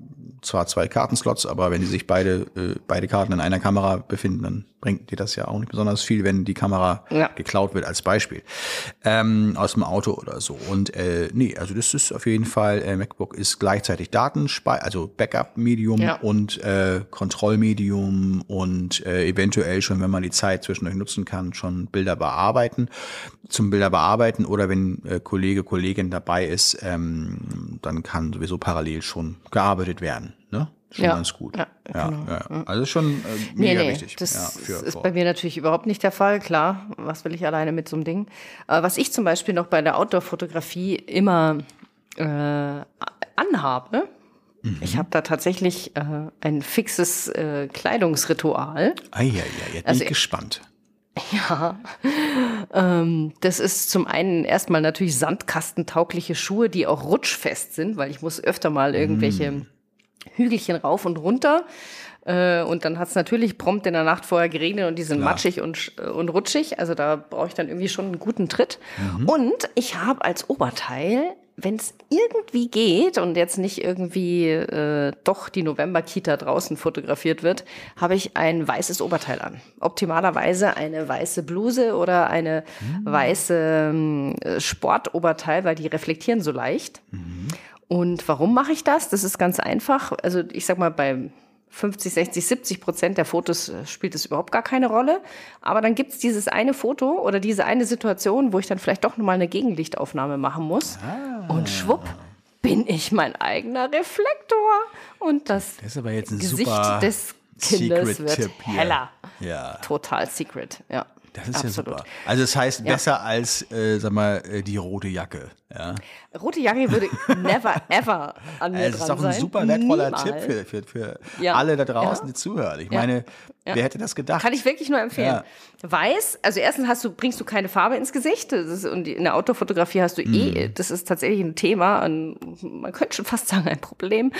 zwar zwei Kartenslots, aber wenn die sich beide, äh, beide Karten in einer Kamera befinden, dann bringt dir das ja auch nicht besonders viel, wenn die Kamera ja. geklaut wird als Beispiel ähm, aus dem Auto oder so. Und äh, nee, also das ist auf jeden Fall, äh, MacBook ist gleichzeitig Datenspeicher, also Backup-Medium ja. und äh, Kontrollmedium und äh, eventuell schon, wenn man die Zeit zwischendurch nutzen kann, schon Bilder bearbeiten, zum Bilder bearbeiten oder wenn äh, Kollege, Kollegin dabei ist, ähm, dann kann sowieso parallel schon gearbeitet werden. Schon ja. ganz gut. Ja, ja, genau. ja, Also schon äh, mega nee, nee, wichtig. Das ist vor. bei mir natürlich überhaupt nicht der Fall. Klar, was will ich alleine mit so einem Ding? Aber was ich zum Beispiel noch bei der Outdoor-Fotografie immer äh, anhabe, mhm. ich habe da tatsächlich äh, ein fixes äh, Kleidungsritual. Ah, ja, ja, jetzt also, bin ich gespannt. Ja, ähm, das ist zum einen erstmal natürlich sandkastentaugliche Schuhe, die auch rutschfest sind, weil ich muss öfter mal irgendwelche mm Hügelchen rauf und runter. Äh, und dann hat es natürlich prompt in der Nacht vorher geregnet und die sind Klar. matschig und, äh, und rutschig. Also da brauche ich dann irgendwie schon einen guten Tritt. Mhm. Und ich habe als Oberteil, wenn es irgendwie geht und jetzt nicht irgendwie äh, doch die November-Kita draußen fotografiert wird, habe ich ein weißes Oberteil an. Optimalerweise eine weiße Bluse oder eine mhm. weiße äh, Sportoberteil, weil die reflektieren so leicht. Mhm. Und warum mache ich das? Das ist ganz einfach. Also ich sag mal, bei 50, 60, 70 Prozent der Fotos äh, spielt es überhaupt gar keine Rolle. Aber dann gibt's dieses eine Foto oder diese eine Situation, wo ich dann vielleicht doch nochmal eine Gegenlichtaufnahme machen muss. Ah. Und schwupp, bin ich mein eigener Reflektor. Und das, das ist aber jetzt ein Gesicht des Kindes wird heller. Ja. Total secret, ja. Das ist Absolut. ja super. Also das heißt ja. besser als, äh, sag mal, äh, die rote Jacke. Ja. Rote Jacke würde never ever an mir Das ist auch ein super wertvoller Niemals. Tipp für, für, für ja. alle da draußen, die zuhören. Ich meine, wer hätte das gedacht? Kann ich wirklich nur empfehlen. Weiß, also erstens hast du, bringst du keine Farbe ins Gesicht. Ist, und in der Autofotografie hast du eh, mhm. das ist tatsächlich ein Thema, ein, man könnte schon fast sagen ein Problem,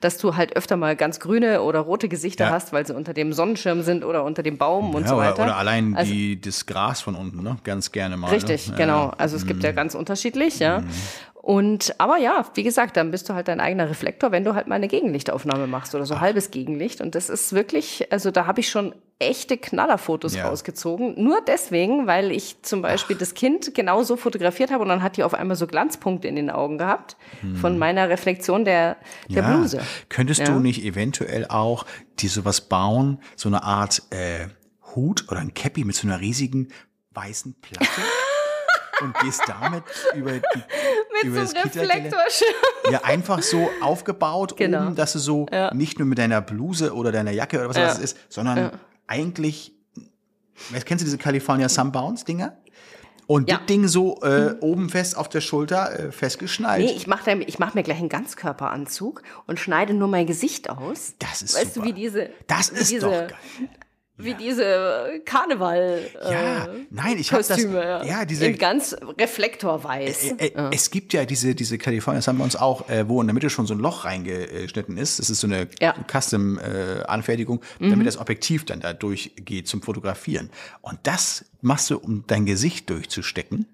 dass du halt öfter mal ganz grüne oder rote Gesichter hast, weil sie unter dem Sonnenschirm sind oder unter dem Baum und so weiter. Oder allein also, die, das Gras von unten, ne? Ganz gerne mal. Richtig, ne? genau. Also es gibt ja mhm. ganz unterschiedlich, ja. Mhm. Und aber ja, wie gesagt, dann bist du halt dein eigener Reflektor, wenn du halt mal eine Gegenlichtaufnahme machst oder so Ach. halbes Gegenlicht. Und das ist wirklich, also da habe ich schon echte Knallerfotos ja. rausgezogen. Nur deswegen, weil ich zum Beispiel Ach. das Kind genau so fotografiert habe und dann hat die auf einmal so Glanzpunkte in den Augen gehabt hm. von meiner Reflexion der, der ja. Bluse. Könntest ja. du nicht eventuell auch die sowas bauen, so eine Art äh, Hut oder ein Cappy mit so einer riesigen weißen Platte? und gehst damit über die mit über so einem Reflektorschirm. Ja, einfach so aufgebaut, genau. um, dass du so ja. nicht nur mit deiner Bluse oder deiner Jacke oder was ja. das ist, sondern ja. eigentlich, kennst du diese California Sunbounce Dinger? Und ja. das Ding so äh, oben fest auf der Schulter äh, festgeschnallt. Nee, ich mache mach mir gleich einen Ganzkörperanzug und schneide nur mein Gesicht aus. Das ist Weißt super. du, wie diese. Das ist diese, doch geil wie ja. diese Karneval ja nein ich habe das ja diese in ganz reflektorweiß äh, äh, ja. es gibt ja diese diese California das haben wir uns auch äh, wo in der Mitte schon so ein Loch reingeschnitten ist das ist so eine ja. Custom äh, Anfertigung damit mhm. das Objektiv dann da durchgeht zum Fotografieren und das machst du um dein Gesicht durchzustecken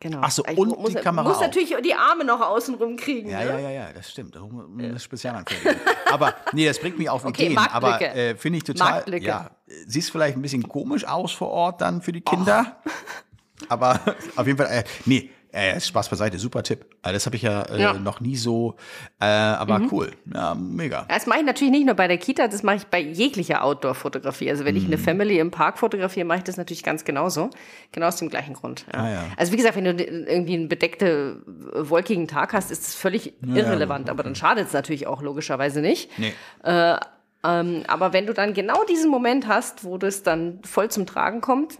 Genau. Ach so, und muss, die Kamera muss natürlich die Arme noch außen rum kriegen. Ja, ne? ja, ja, ja, das stimmt. Das ist Spezialanfertigung. aber nee, das bringt mich auf okay, Ideen. Aber äh, finde ich total. Ja, siehst vielleicht ein bisschen komisch aus vor Ort dann für die Kinder. Oh. Aber auf jeden Fall, äh, nee, äh, Spaß beiseite, super Tipp. Also das habe ich ja, äh, ja, noch nie so, äh, aber mhm. cool. Ja, mega. Das mache ich natürlich nicht nur bei der Kita, das mache ich bei jeglicher Outdoor-Fotografie. Also wenn mhm. ich eine mhm. Family im Park fotografiere, mache ich das natürlich ganz genauso. Genau aus dem gleichen Grund. Ja. Ah. Also wie gesagt, wenn du irgendwie einen bedeckten, wolkigen Tag hast, ist das völlig irrelevant. Aber dann schadet es natürlich auch logischerweise nicht. Nee. Äh, ähm, aber wenn du dann genau diesen Moment hast, wo das dann voll zum Tragen kommt.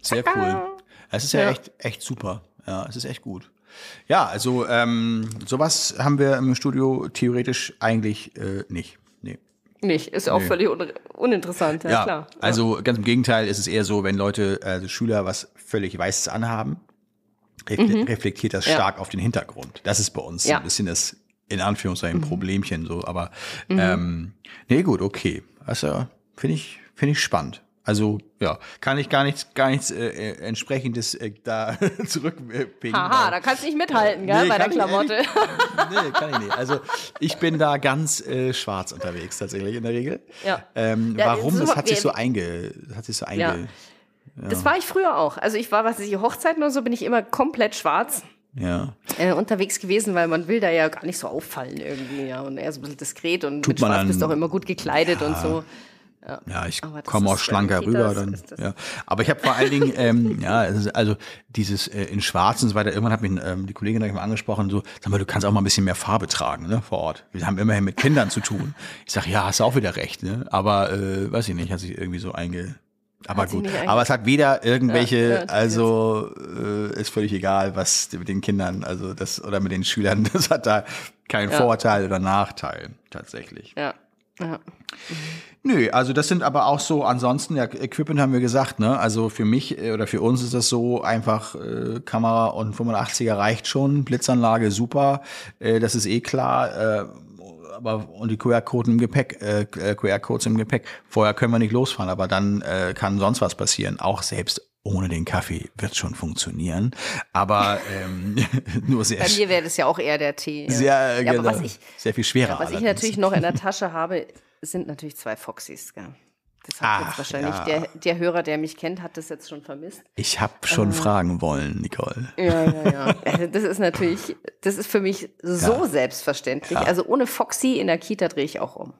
Sehr cool. Es ist ja, echt, echt super. Ja, es ist echt gut. Ja, also ähm, sowas haben wir im Studio theoretisch eigentlich äh, nicht. Nee. Nicht, ist auch nee. völlig un uninteressant, ja, ja klar. Also ganz im Gegenteil ist es eher so, wenn Leute, also Schüler was völlig Weißes anhaben, refle reflektiert das stark auf den Hintergrund. Das ist bei uns so Ja. ein bisschen das, in Anführungszeichen, Problemchen so. Aber ähm, nee, gut, okay. Also finde ich, finde ich spannend. Also ja, kann ich gar nichts, gar nichts äh, äh, entsprechendes äh, da zurückpingen. Haha, da kannst du nicht mithalten, gell, Nee, bei der kann ich Klamotte. nee, kann ich nicht. Also ich bin da ganz äh, schwarz unterwegs tatsächlich in der Regel. Ja. Ähm, Ja, warum? das Das hat sich so einge, das hat sich so einge. Ja. Das war ich früher auch. Also ich war, was weiß ich, Hochzeiten oder so, bin ich immer komplett schwarz Ja. äh, unterwegs gewesen, weil man will da ja gar nicht so auffallen irgendwie, ja. Und eher so ein bisschen diskret und Tut mit schwarz dann- bist du auch immer gut gekleidet und so. Ja, ich Aber das komme auch ist, schlanker äh, rüber dann. ist. Ja. Aber ich habe vor allen Dingen, ähm, ja, ist also dieses äh, in Schwarz und so weiter, irgendwann hat mich ähm, die Kollegin mal angesprochen, so, sag mal, du kannst auch mal ein bisschen mehr Farbe tragen, ne, vor Ort. Wir haben immerhin mit Kindern zu tun. Ich sag, ja, hast du auch wieder recht, ne? Aber äh, weiß ich nicht, hat sich irgendwie so einge. Aber gut. Aber es hat weder irgendwelche, Ja, ja, also äh, ist völlig egal, was mit den Kindern, also das oder mit den Schülern, das hat da keinen Ja. Vorteil oder Nachteil tatsächlich. Ja. ja. Nö, also das sind aber auch so, ansonsten, ja, Equipment haben wir gesagt, ne? Also für mich äh, oder für uns ist das so einfach, äh, Kamera und 85er reicht schon, Blitzanlage super, äh, das ist eh klar, äh, aber und die QR-Codes im Gepäck, äh, äh, QR-Codes im Gepäck. Vorher können wir nicht losfahren, aber dann äh, kann sonst was passieren. Auch selbst ohne den Kaffee wird schon funktionieren. Aber ähm, nur sehr, Bei mir wäre das ja auch eher der Tee. ja. sehr, äh, ja, genau, was ich, sehr viel schwerer. was ich allerdings. natürlich noch in der Tasche habe, sind natürlich zwei Foxys. Gell? Das hat Ach, jetzt wahrscheinlich ja. der, der Hörer, der mich kennt, hat das jetzt schon vermisst. Ich habe schon Äh. fragen wollen, Nicole. Ja, ja, ja. Also das ist natürlich, das ist für mich so selbstverständlich. Also ohne Foxy in der Kita drehe ich auch um.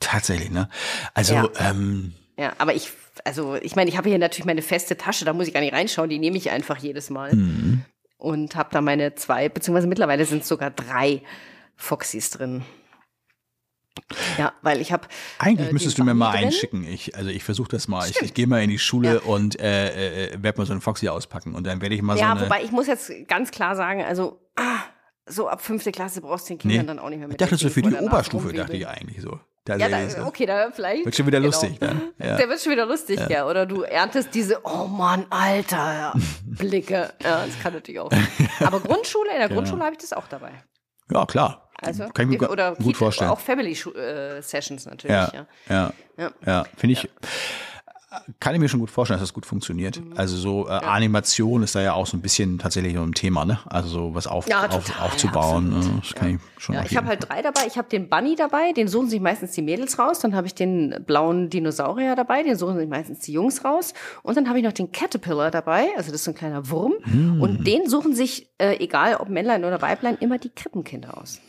Tatsächlich, ne? Also, Ja. ähm, Ja, aber ich, also ich meine, ich habe hier natürlich meine feste Tasche, da muss ich gar nicht reinschauen, die nehme ich einfach jedes Mal. Mhm. Und habe da meine zwei, beziehungsweise mittlerweile sind es sogar drei Foxys drin. Ja, weil ich habe. eigentlich äh, müsstest du mir mal Bunny drin. einschicken. Ich, also ich versuche das mal. Ich, ich gehe mal in die Schule und äh, äh, werde mal so einen Foxy auspacken und dann werde ich mal Ja, so eine. wobei ich muss jetzt ganz klar sagen, also ah, so ab fünfte Klasse brauchst du den Kindern Nee. dann auch nicht mehr ich mit. dachte dem so für die Oberstufe dachte ich eigentlich so. Ja, Tatsächlich da, okay, da vielleicht. Wird schon wieder genau. lustig dann. Ja. Der wird schon wieder lustig, ja. Oder du erntest diese, oh Mann, Alter, Blicke. Ja, das kann natürlich auch. Aber Grundschule, in der Genau. Grundschule habe ich das auch dabei. ja, klar. Also, Kann ich mir oder gut Kita- vorstellen. Auch Family äh, Sessions natürlich, Ja, ja. ja, Ja. ja. Finde ich, kann ich mir schon gut vorstellen, dass das gut funktioniert. Mhm. Also so äh, Animation ist da ja auch so ein bisschen tatsächlich so ein Thema, ne? Also so was auf, Ja, auf, total, aufzubauen. ja, absolut. ne? Das kann ich schon Ja, auf ich habe halt drei dabei. Ich habe den Bunny dabei, den suchen sich meistens die Mädels raus. Dann habe ich den blauen Dinosaurier dabei, den suchen sich meistens die Jungs raus. Und dann habe ich noch den Caterpillar dabei, also das ist so ein kleiner Wurm. Hm. Und den suchen sich, äh, egal ob Männlein oder Weiblein, immer die Krippenkinder aus.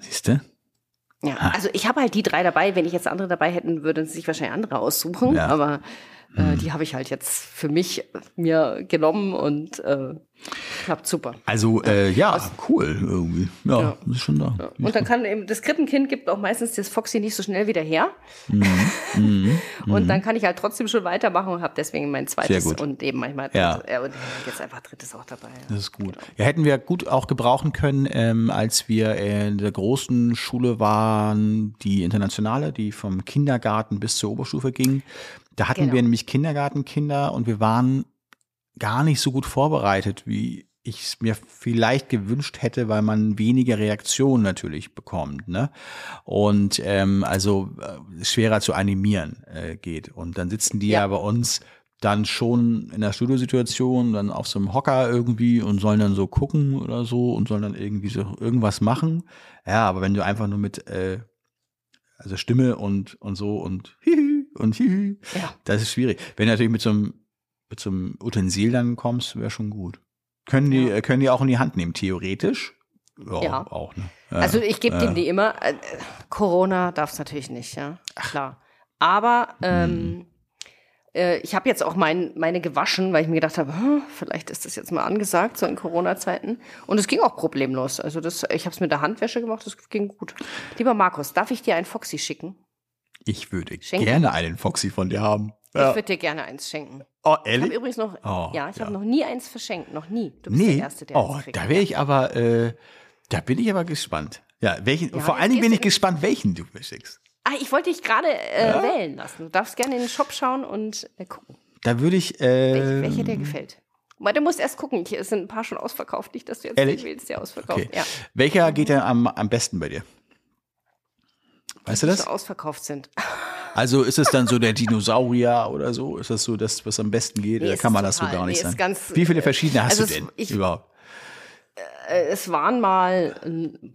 Siehst du? Ja, also ich habe halt die drei dabei. Wenn ich jetzt andere dabei hätten, würden sich wahrscheinlich andere aussuchen. Ja. Aber äh, die habe ich halt jetzt für mich mir genommen und äh, klappt super. Also, äh, ja, cool irgendwie. Ja, Ja. das ist schon da. Und dann kann eben, das Krippenkind gibt auch meistens das Foxy nicht so schnell wieder her. Mhm. und dann kann ich halt trotzdem schon weitermachen und habe deswegen mein zweites und eben manchmal Ja. drittes, äh, und jetzt einfach drittes auch dabei. Ja. Das ist gut. Genau. Ja, hätten wir gut auch gebrauchen können, ähm, als wir in der großen Schule waren, die internationale, die vom Kindergarten bis zur Oberstufe ging. Da hatten Genau. wir nämlich Kindergartenkinder und wir waren gar nicht so gut vorbereitet, wie ich es mir vielleicht gewünscht hätte, weil man weniger Reaktionen natürlich bekommt, ne? Und ähm, also äh, schwerer zu animieren äh, geht. Und dann sitzen die ja. Ja. bei uns dann schon in der Studiosituation, dann auf so einem Hocker irgendwie und sollen dann so gucken oder so und sollen dann irgendwie so irgendwas machen. Ja, aber wenn du einfach nur mit äh, also Stimme und und so und hihi und hihi, Ja. das ist schwierig. Wenn du natürlich mit so einem mit so einem Utensil dann kommst, wäre schon gut. Können die, Ja. äh, können die auch in die Hand nehmen, theoretisch? Ja, Ja. auch, ne? Ja, Also ich gebe ja. dem die immer. Äh, Corona darf es natürlich nicht, ja. Klar. Aber Hm. ähm, äh, ich habe jetzt auch mein, meine gewaschen, weil ich mir gedacht habe, hm, vielleicht ist das jetzt mal angesagt, so in Corona-Zeiten. Und es ging auch problemlos. Also das, ich habe es mit der Handwäsche gemacht, das ging gut. Lieber Markus, darf ich dir ein Foxy schicken? Ich würde Schenken. gerne einen Foxy von dir haben. Ich Ja. würde dir gerne eins schenken. Oh, Ich habe ehrlich? übrigens noch, Oh, ja, ich ja. habe noch nie eins verschenkt, noch nie. Du bist Nee. der Erste, der Oh, da wäre ich aber, äh, da bin ich aber gespannt. Ja, welchen, Ja, vor allen Dingen bin ich gespannt, welchen du mir schickst. Ah, ich wollte dich gerade äh, wählen lassen. Du darfst gerne in den Shop schauen und äh, gucken, Da würde ich, äh, welche dir gefällt. Weil du musst erst gucken, hier sind ein paar schon ausverkauft, nicht, dass du jetzt Ehrlich? den wählst, der ausverkauft. Okay. Ja, Welcher geht denn am, am besten bei dir? Weißt du das? so ausverkauft sind. Also ist es dann so der Dinosaurier oder so? Ist das so das, was am besten geht? Nee, oder es kann man das so gar nicht nee, sagen? Wie viele äh, verschiedene hast also du es- denn ich- überhaupt? Äh, es waren mal, ähm,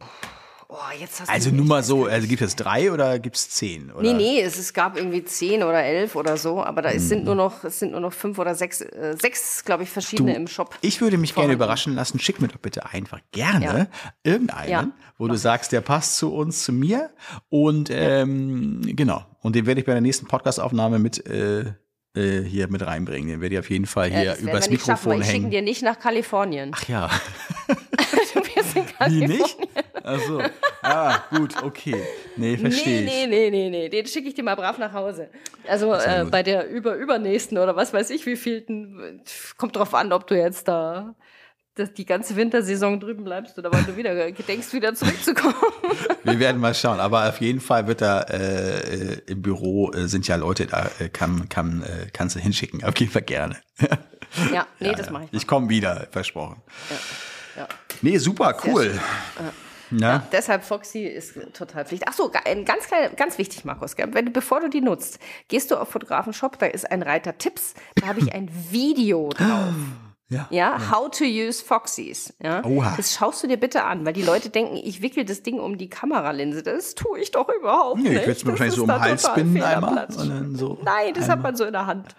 oh, du Also nur mal so, also gibt es drei oder gibt es zehn? Oder? Nee, nee, es, es gab irgendwie zehn oder elf oder so, aber da es sind nur noch, es sind nur noch fünf oder sechs, äh, sechs, glaube ich, verschiedene im Shop. Ich würde mich gerne überraschen lassen. Schick mir doch bitte einfach gerne Ja. irgendeinen, Ja. wo du sagst, der passt zu uns, zu mir. Und ähm, genau. Und den werde ich bei der nächsten Podcastaufnahme mit äh, äh, hier mit reinbringen. Den werde ich auf jeden Fall Ja, hier das werden übers nicht schaffen, Mikrofon ich schicken hängen. dir nicht nach Kalifornien. Ach ja. du wirst in Wie Kalifornien. nicht? Achso. Ah, gut, okay. Nee, verstehe Nee, ich. nee, nee, nee, nee. Den schicke ich dir mal brav nach Hause. Also äh, bei der über übernächsten oder was weiß ich wievielten, kommt drauf an, ob du jetzt da die ganze Wintersaison drüben bleibst oder wann du wieder gedenkst, wieder zurückzukommen. Wir werden mal schauen. Aber auf jeden Fall wird da äh, äh, im Büro äh, sind ja Leute, da äh, kann, kann, äh, kannst du hinschicken. Auf jeden Fall gerne. ja, nee, Ja, das ja. mache ich. Ich komme wieder, versprochen. Ja. Nee, super, cool. Ja. Deshalb Foxy ist total Pflicht. Ach so, ein ganz ganz wichtig, Markus. Gell? Wenn bevor du die nutzt, gehst du auf Fotografenshop, da ist ein Reiter Tipps, da habe ich ein Video drauf. Ja. Ja, how to use Foxys. Ja, Oha. das schaust du dir bitte an, weil die Leute denken, ich wickel das Ding um die Kameralinse. Das tue ich doch überhaupt Nee, nicht. ich würde es mir Das wahrscheinlich ist so um den Hals binden einmal. So Nein, das hat einmal. man so in der Hand.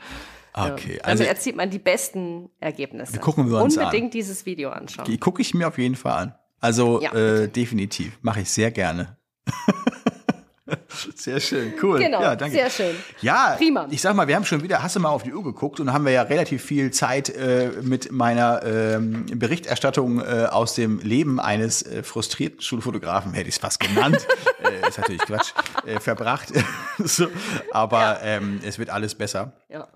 Okay, Also also erzielt man die besten Ergebnisse. Gucken wir uns Unbedingt dieses Video anschauen. die gucke ich mir auf jeden Fall an. Also Ja, äh, definitiv. Mache ich sehr gerne. sehr schön, cool. Genau, ja, danke. sehr schön. Ja, Prima. ich sag mal, wir haben schon wieder, hast du mal auf die Uhr geguckt und haben wir ja relativ viel Zeit äh, mit meiner ähm, Berichterstattung äh, aus dem Leben eines äh, frustrierten Schulfotografen, hätte ich es fast genannt, äh, ist natürlich Quatsch, äh, verbracht. so, aber ähm, es wird alles besser. Ja.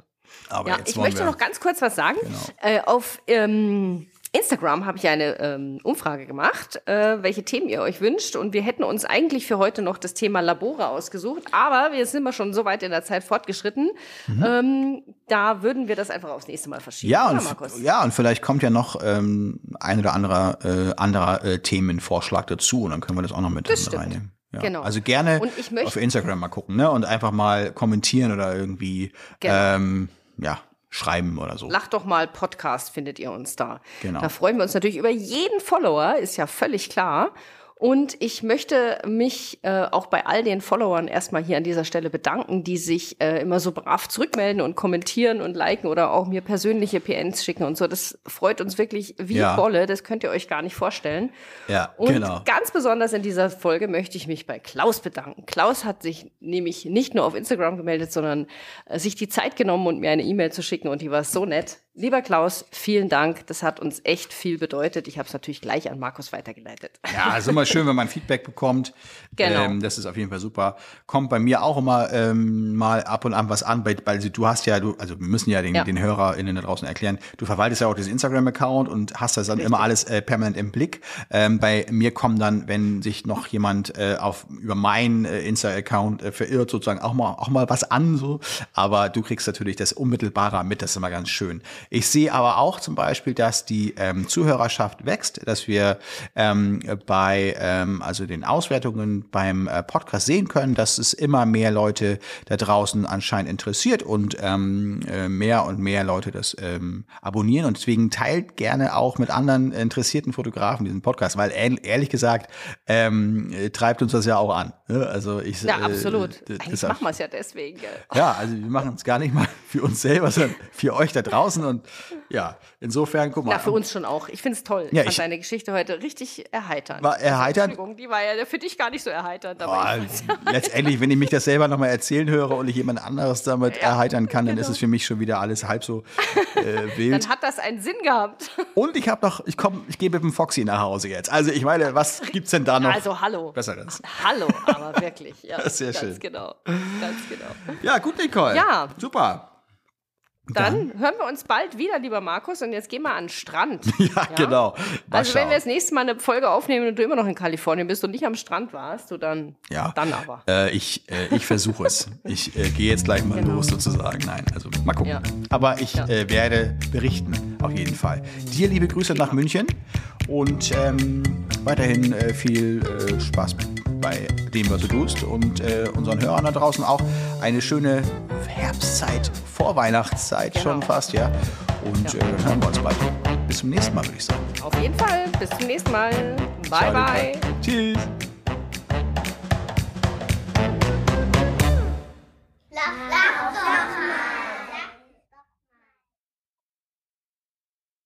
Aber Ja, jetzt ich möchte wir, noch ganz kurz was sagen. Genau. Äh, auf ähm, Instagram habe ich eine ähm, Umfrage gemacht, äh, welche Themen ihr euch wünscht. Und wir hätten uns eigentlich für heute noch das Thema Labore ausgesucht. Aber wir sind immer schon so weit in der Zeit fortgeschritten. Ähm, da würden wir das einfach aufs nächste Mal verschieben. Mhm. ja, oder, und, Markus? ja, und vielleicht kommt ja noch ähm, ein oder anderer, äh, anderer äh, Themenvorschlag dazu und dann können wir das auch noch mit, reinnehmen. Ja. Genau. Also gerne Und ich möchte- auf Instagram mal gucken ne? und einfach mal kommentieren oder irgendwie Genau. ähm, ja, schreiben oder so. Lach doch mal Podcast findet ihr uns da. Genau. Da freuen wir uns natürlich über jeden Follower, ist ja völlig klar. Und ich möchte mich äh, auch bei all den Followern erstmal hier an dieser Stelle bedanken, die sich äh, immer so brav zurückmelden und kommentieren und liken oder auch mir persönliche PNs schicken und so. Das freut uns wirklich wie Ja. Bolle, das könnt ihr euch gar nicht vorstellen. Ja, Und genau. ganz besonders in dieser Folge möchte ich mich bei Klaus bedanken. Klaus hat sich nämlich nicht nur auf Instagram gemeldet, sondern äh, sich die Zeit genommen und mir eine E-Mail zu schicken und die war so nett. Lieber Klaus, vielen Dank. Das hat uns echt viel bedeutet. Ich habe es natürlich gleich an Markus weitergeleitet. Ja, ist immer schön, wenn man Feedback bekommt. Genau. Ähm, das ist auf jeden Fall super. Kommt bei mir auch immer ähm, mal ab und an was an, weil, weil du hast ja, du, also wir müssen ja den, Ja. den HörerInnen da draußen erklären, du verwaltest ja auch diesen Instagram-Account und hast das dann immer alles äh, permanent im Blick. Ähm, bei mir kommen dann, wenn sich noch jemand äh, auf über meinen äh, Insta-Account äh, verirrt, sozusagen auch mal auch mal was an, so. Aber du kriegst natürlich das unmittelbarer mit, das ist immer ganz schön. Ich sehe aber auch zum Beispiel, dass die ähm, Zuhörerschaft wächst, dass wir ähm, bei ähm, also den Auswertungen beim äh, Podcast sehen können, dass es immer mehr Leute da draußen anscheinend interessiert und ähm, äh, mehr und mehr Leute das ähm, abonnieren und deswegen teilt gerne auch mit anderen interessierten Fotografen diesen Podcast, weil ehr- ehrlich gesagt ähm, äh, treibt uns das ja auch an. Ne? Also ich Ja, äh, absolut. das Eigentlich machen wir es ja deswegen. Gell? ja, also wir machen es gar nicht mal für uns selber, sondern für euch da draußen. Und ja, insofern, guck mal. Na, für uns schon auch. Ich finde es toll. Ja, ich fand ich- deine Geschichte heute richtig erheiternd. War erheiternd? Entschuldigung, die war ja für dich gar nicht so erheiternd. Aber fand's- letztendlich, wenn ich mich das selber nochmal erzählen höre und ich jemand anderes damit Ja, erheitern kann, dann genau. ist es für mich schon wieder alles halb so äh, wild. dann hat das einen Sinn gehabt. Und ich habe noch, ich komme, ich gehe mit dem Foxy nach Hause jetzt. Also ich meine, was gibt's denn da noch? Also hallo. Besseres? Hallo, aber wirklich. Ja, Sehr ganz schön. genau. Ganz genau. Ja, gut, Nicole. Ja. Super. Dann hören wir uns bald wieder, lieber Markus, und jetzt gehen wir an den Strand. Ja, genau. Mal Also wenn schauen. wir das nächste Mal eine Folge aufnehmen und du immer noch in Kalifornien bist und nicht am Strand warst, du dann, Ja. dann aber. Äh, ich äh, ich versuche es. Ich äh, gehe jetzt gleich mal Genau. los sozusagen. Nein, also mal gucken. Ja. Aber ich Ja. äh, werde berichten. Auf jeden Fall. Dir liebe Grüße nach München und ähm, weiterhin äh, viel äh, Spaß bei dem, was du tust und äh, unseren Hörern da draußen auch eine schöne Herbstzeit, Vorweihnachtszeit genau. schon fast, ja. Und ja. Äh, dann hören wir uns bald. Bis zum nächsten Mal, würde ich sagen. Auf jeden Fall. Bis zum nächsten Mal. Bye, Ciao, bye. Luca. Tschüss. Lach, lach, lach, lach.